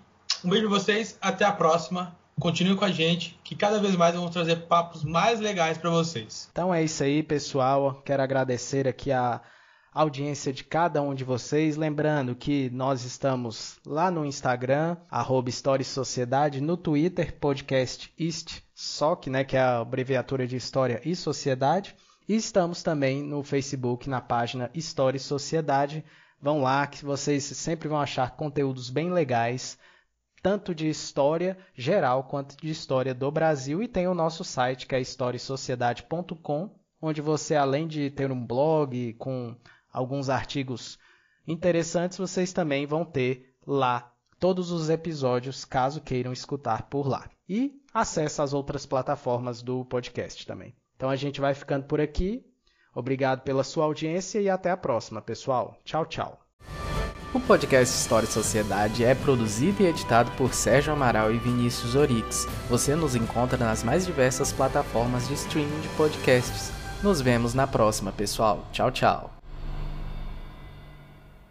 um beijo pra vocês. Até a próxima. Continue com a gente, que cada vez mais vamos trazer papos mais legais para vocês. Então é isso aí, pessoal. Quero agradecer aqui a audiência de cada um de vocês. Lembrando que nós estamos lá no Instagram, arroba História e Sociedade, no Twitter, podcast East, SOC, né, que é a abreviatura de História e Sociedade. E estamos também no Facebook, na página História e Sociedade. Vão lá que vocês sempre vão achar conteúdos bem legais tanto de história geral quanto de história do Brasil e tem o nosso site que é historiesociedade.com, onde você além de ter um blog com alguns artigos interessantes, vocês também vão ter lá todos os episódios, caso queiram escutar por lá. E acesse as outras plataformas do podcast também. Então a gente vai ficando por aqui. Obrigado pela sua audiência e até a próxima, pessoal. Tchau, tchau. O podcast História e Sociedade é produzido e editado por Sérgio Amaral e Vinícius Orix. Você nos encontra nas mais diversas plataformas de streaming de podcasts. Nos vemos na próxima, pessoal. Tchau, tchau.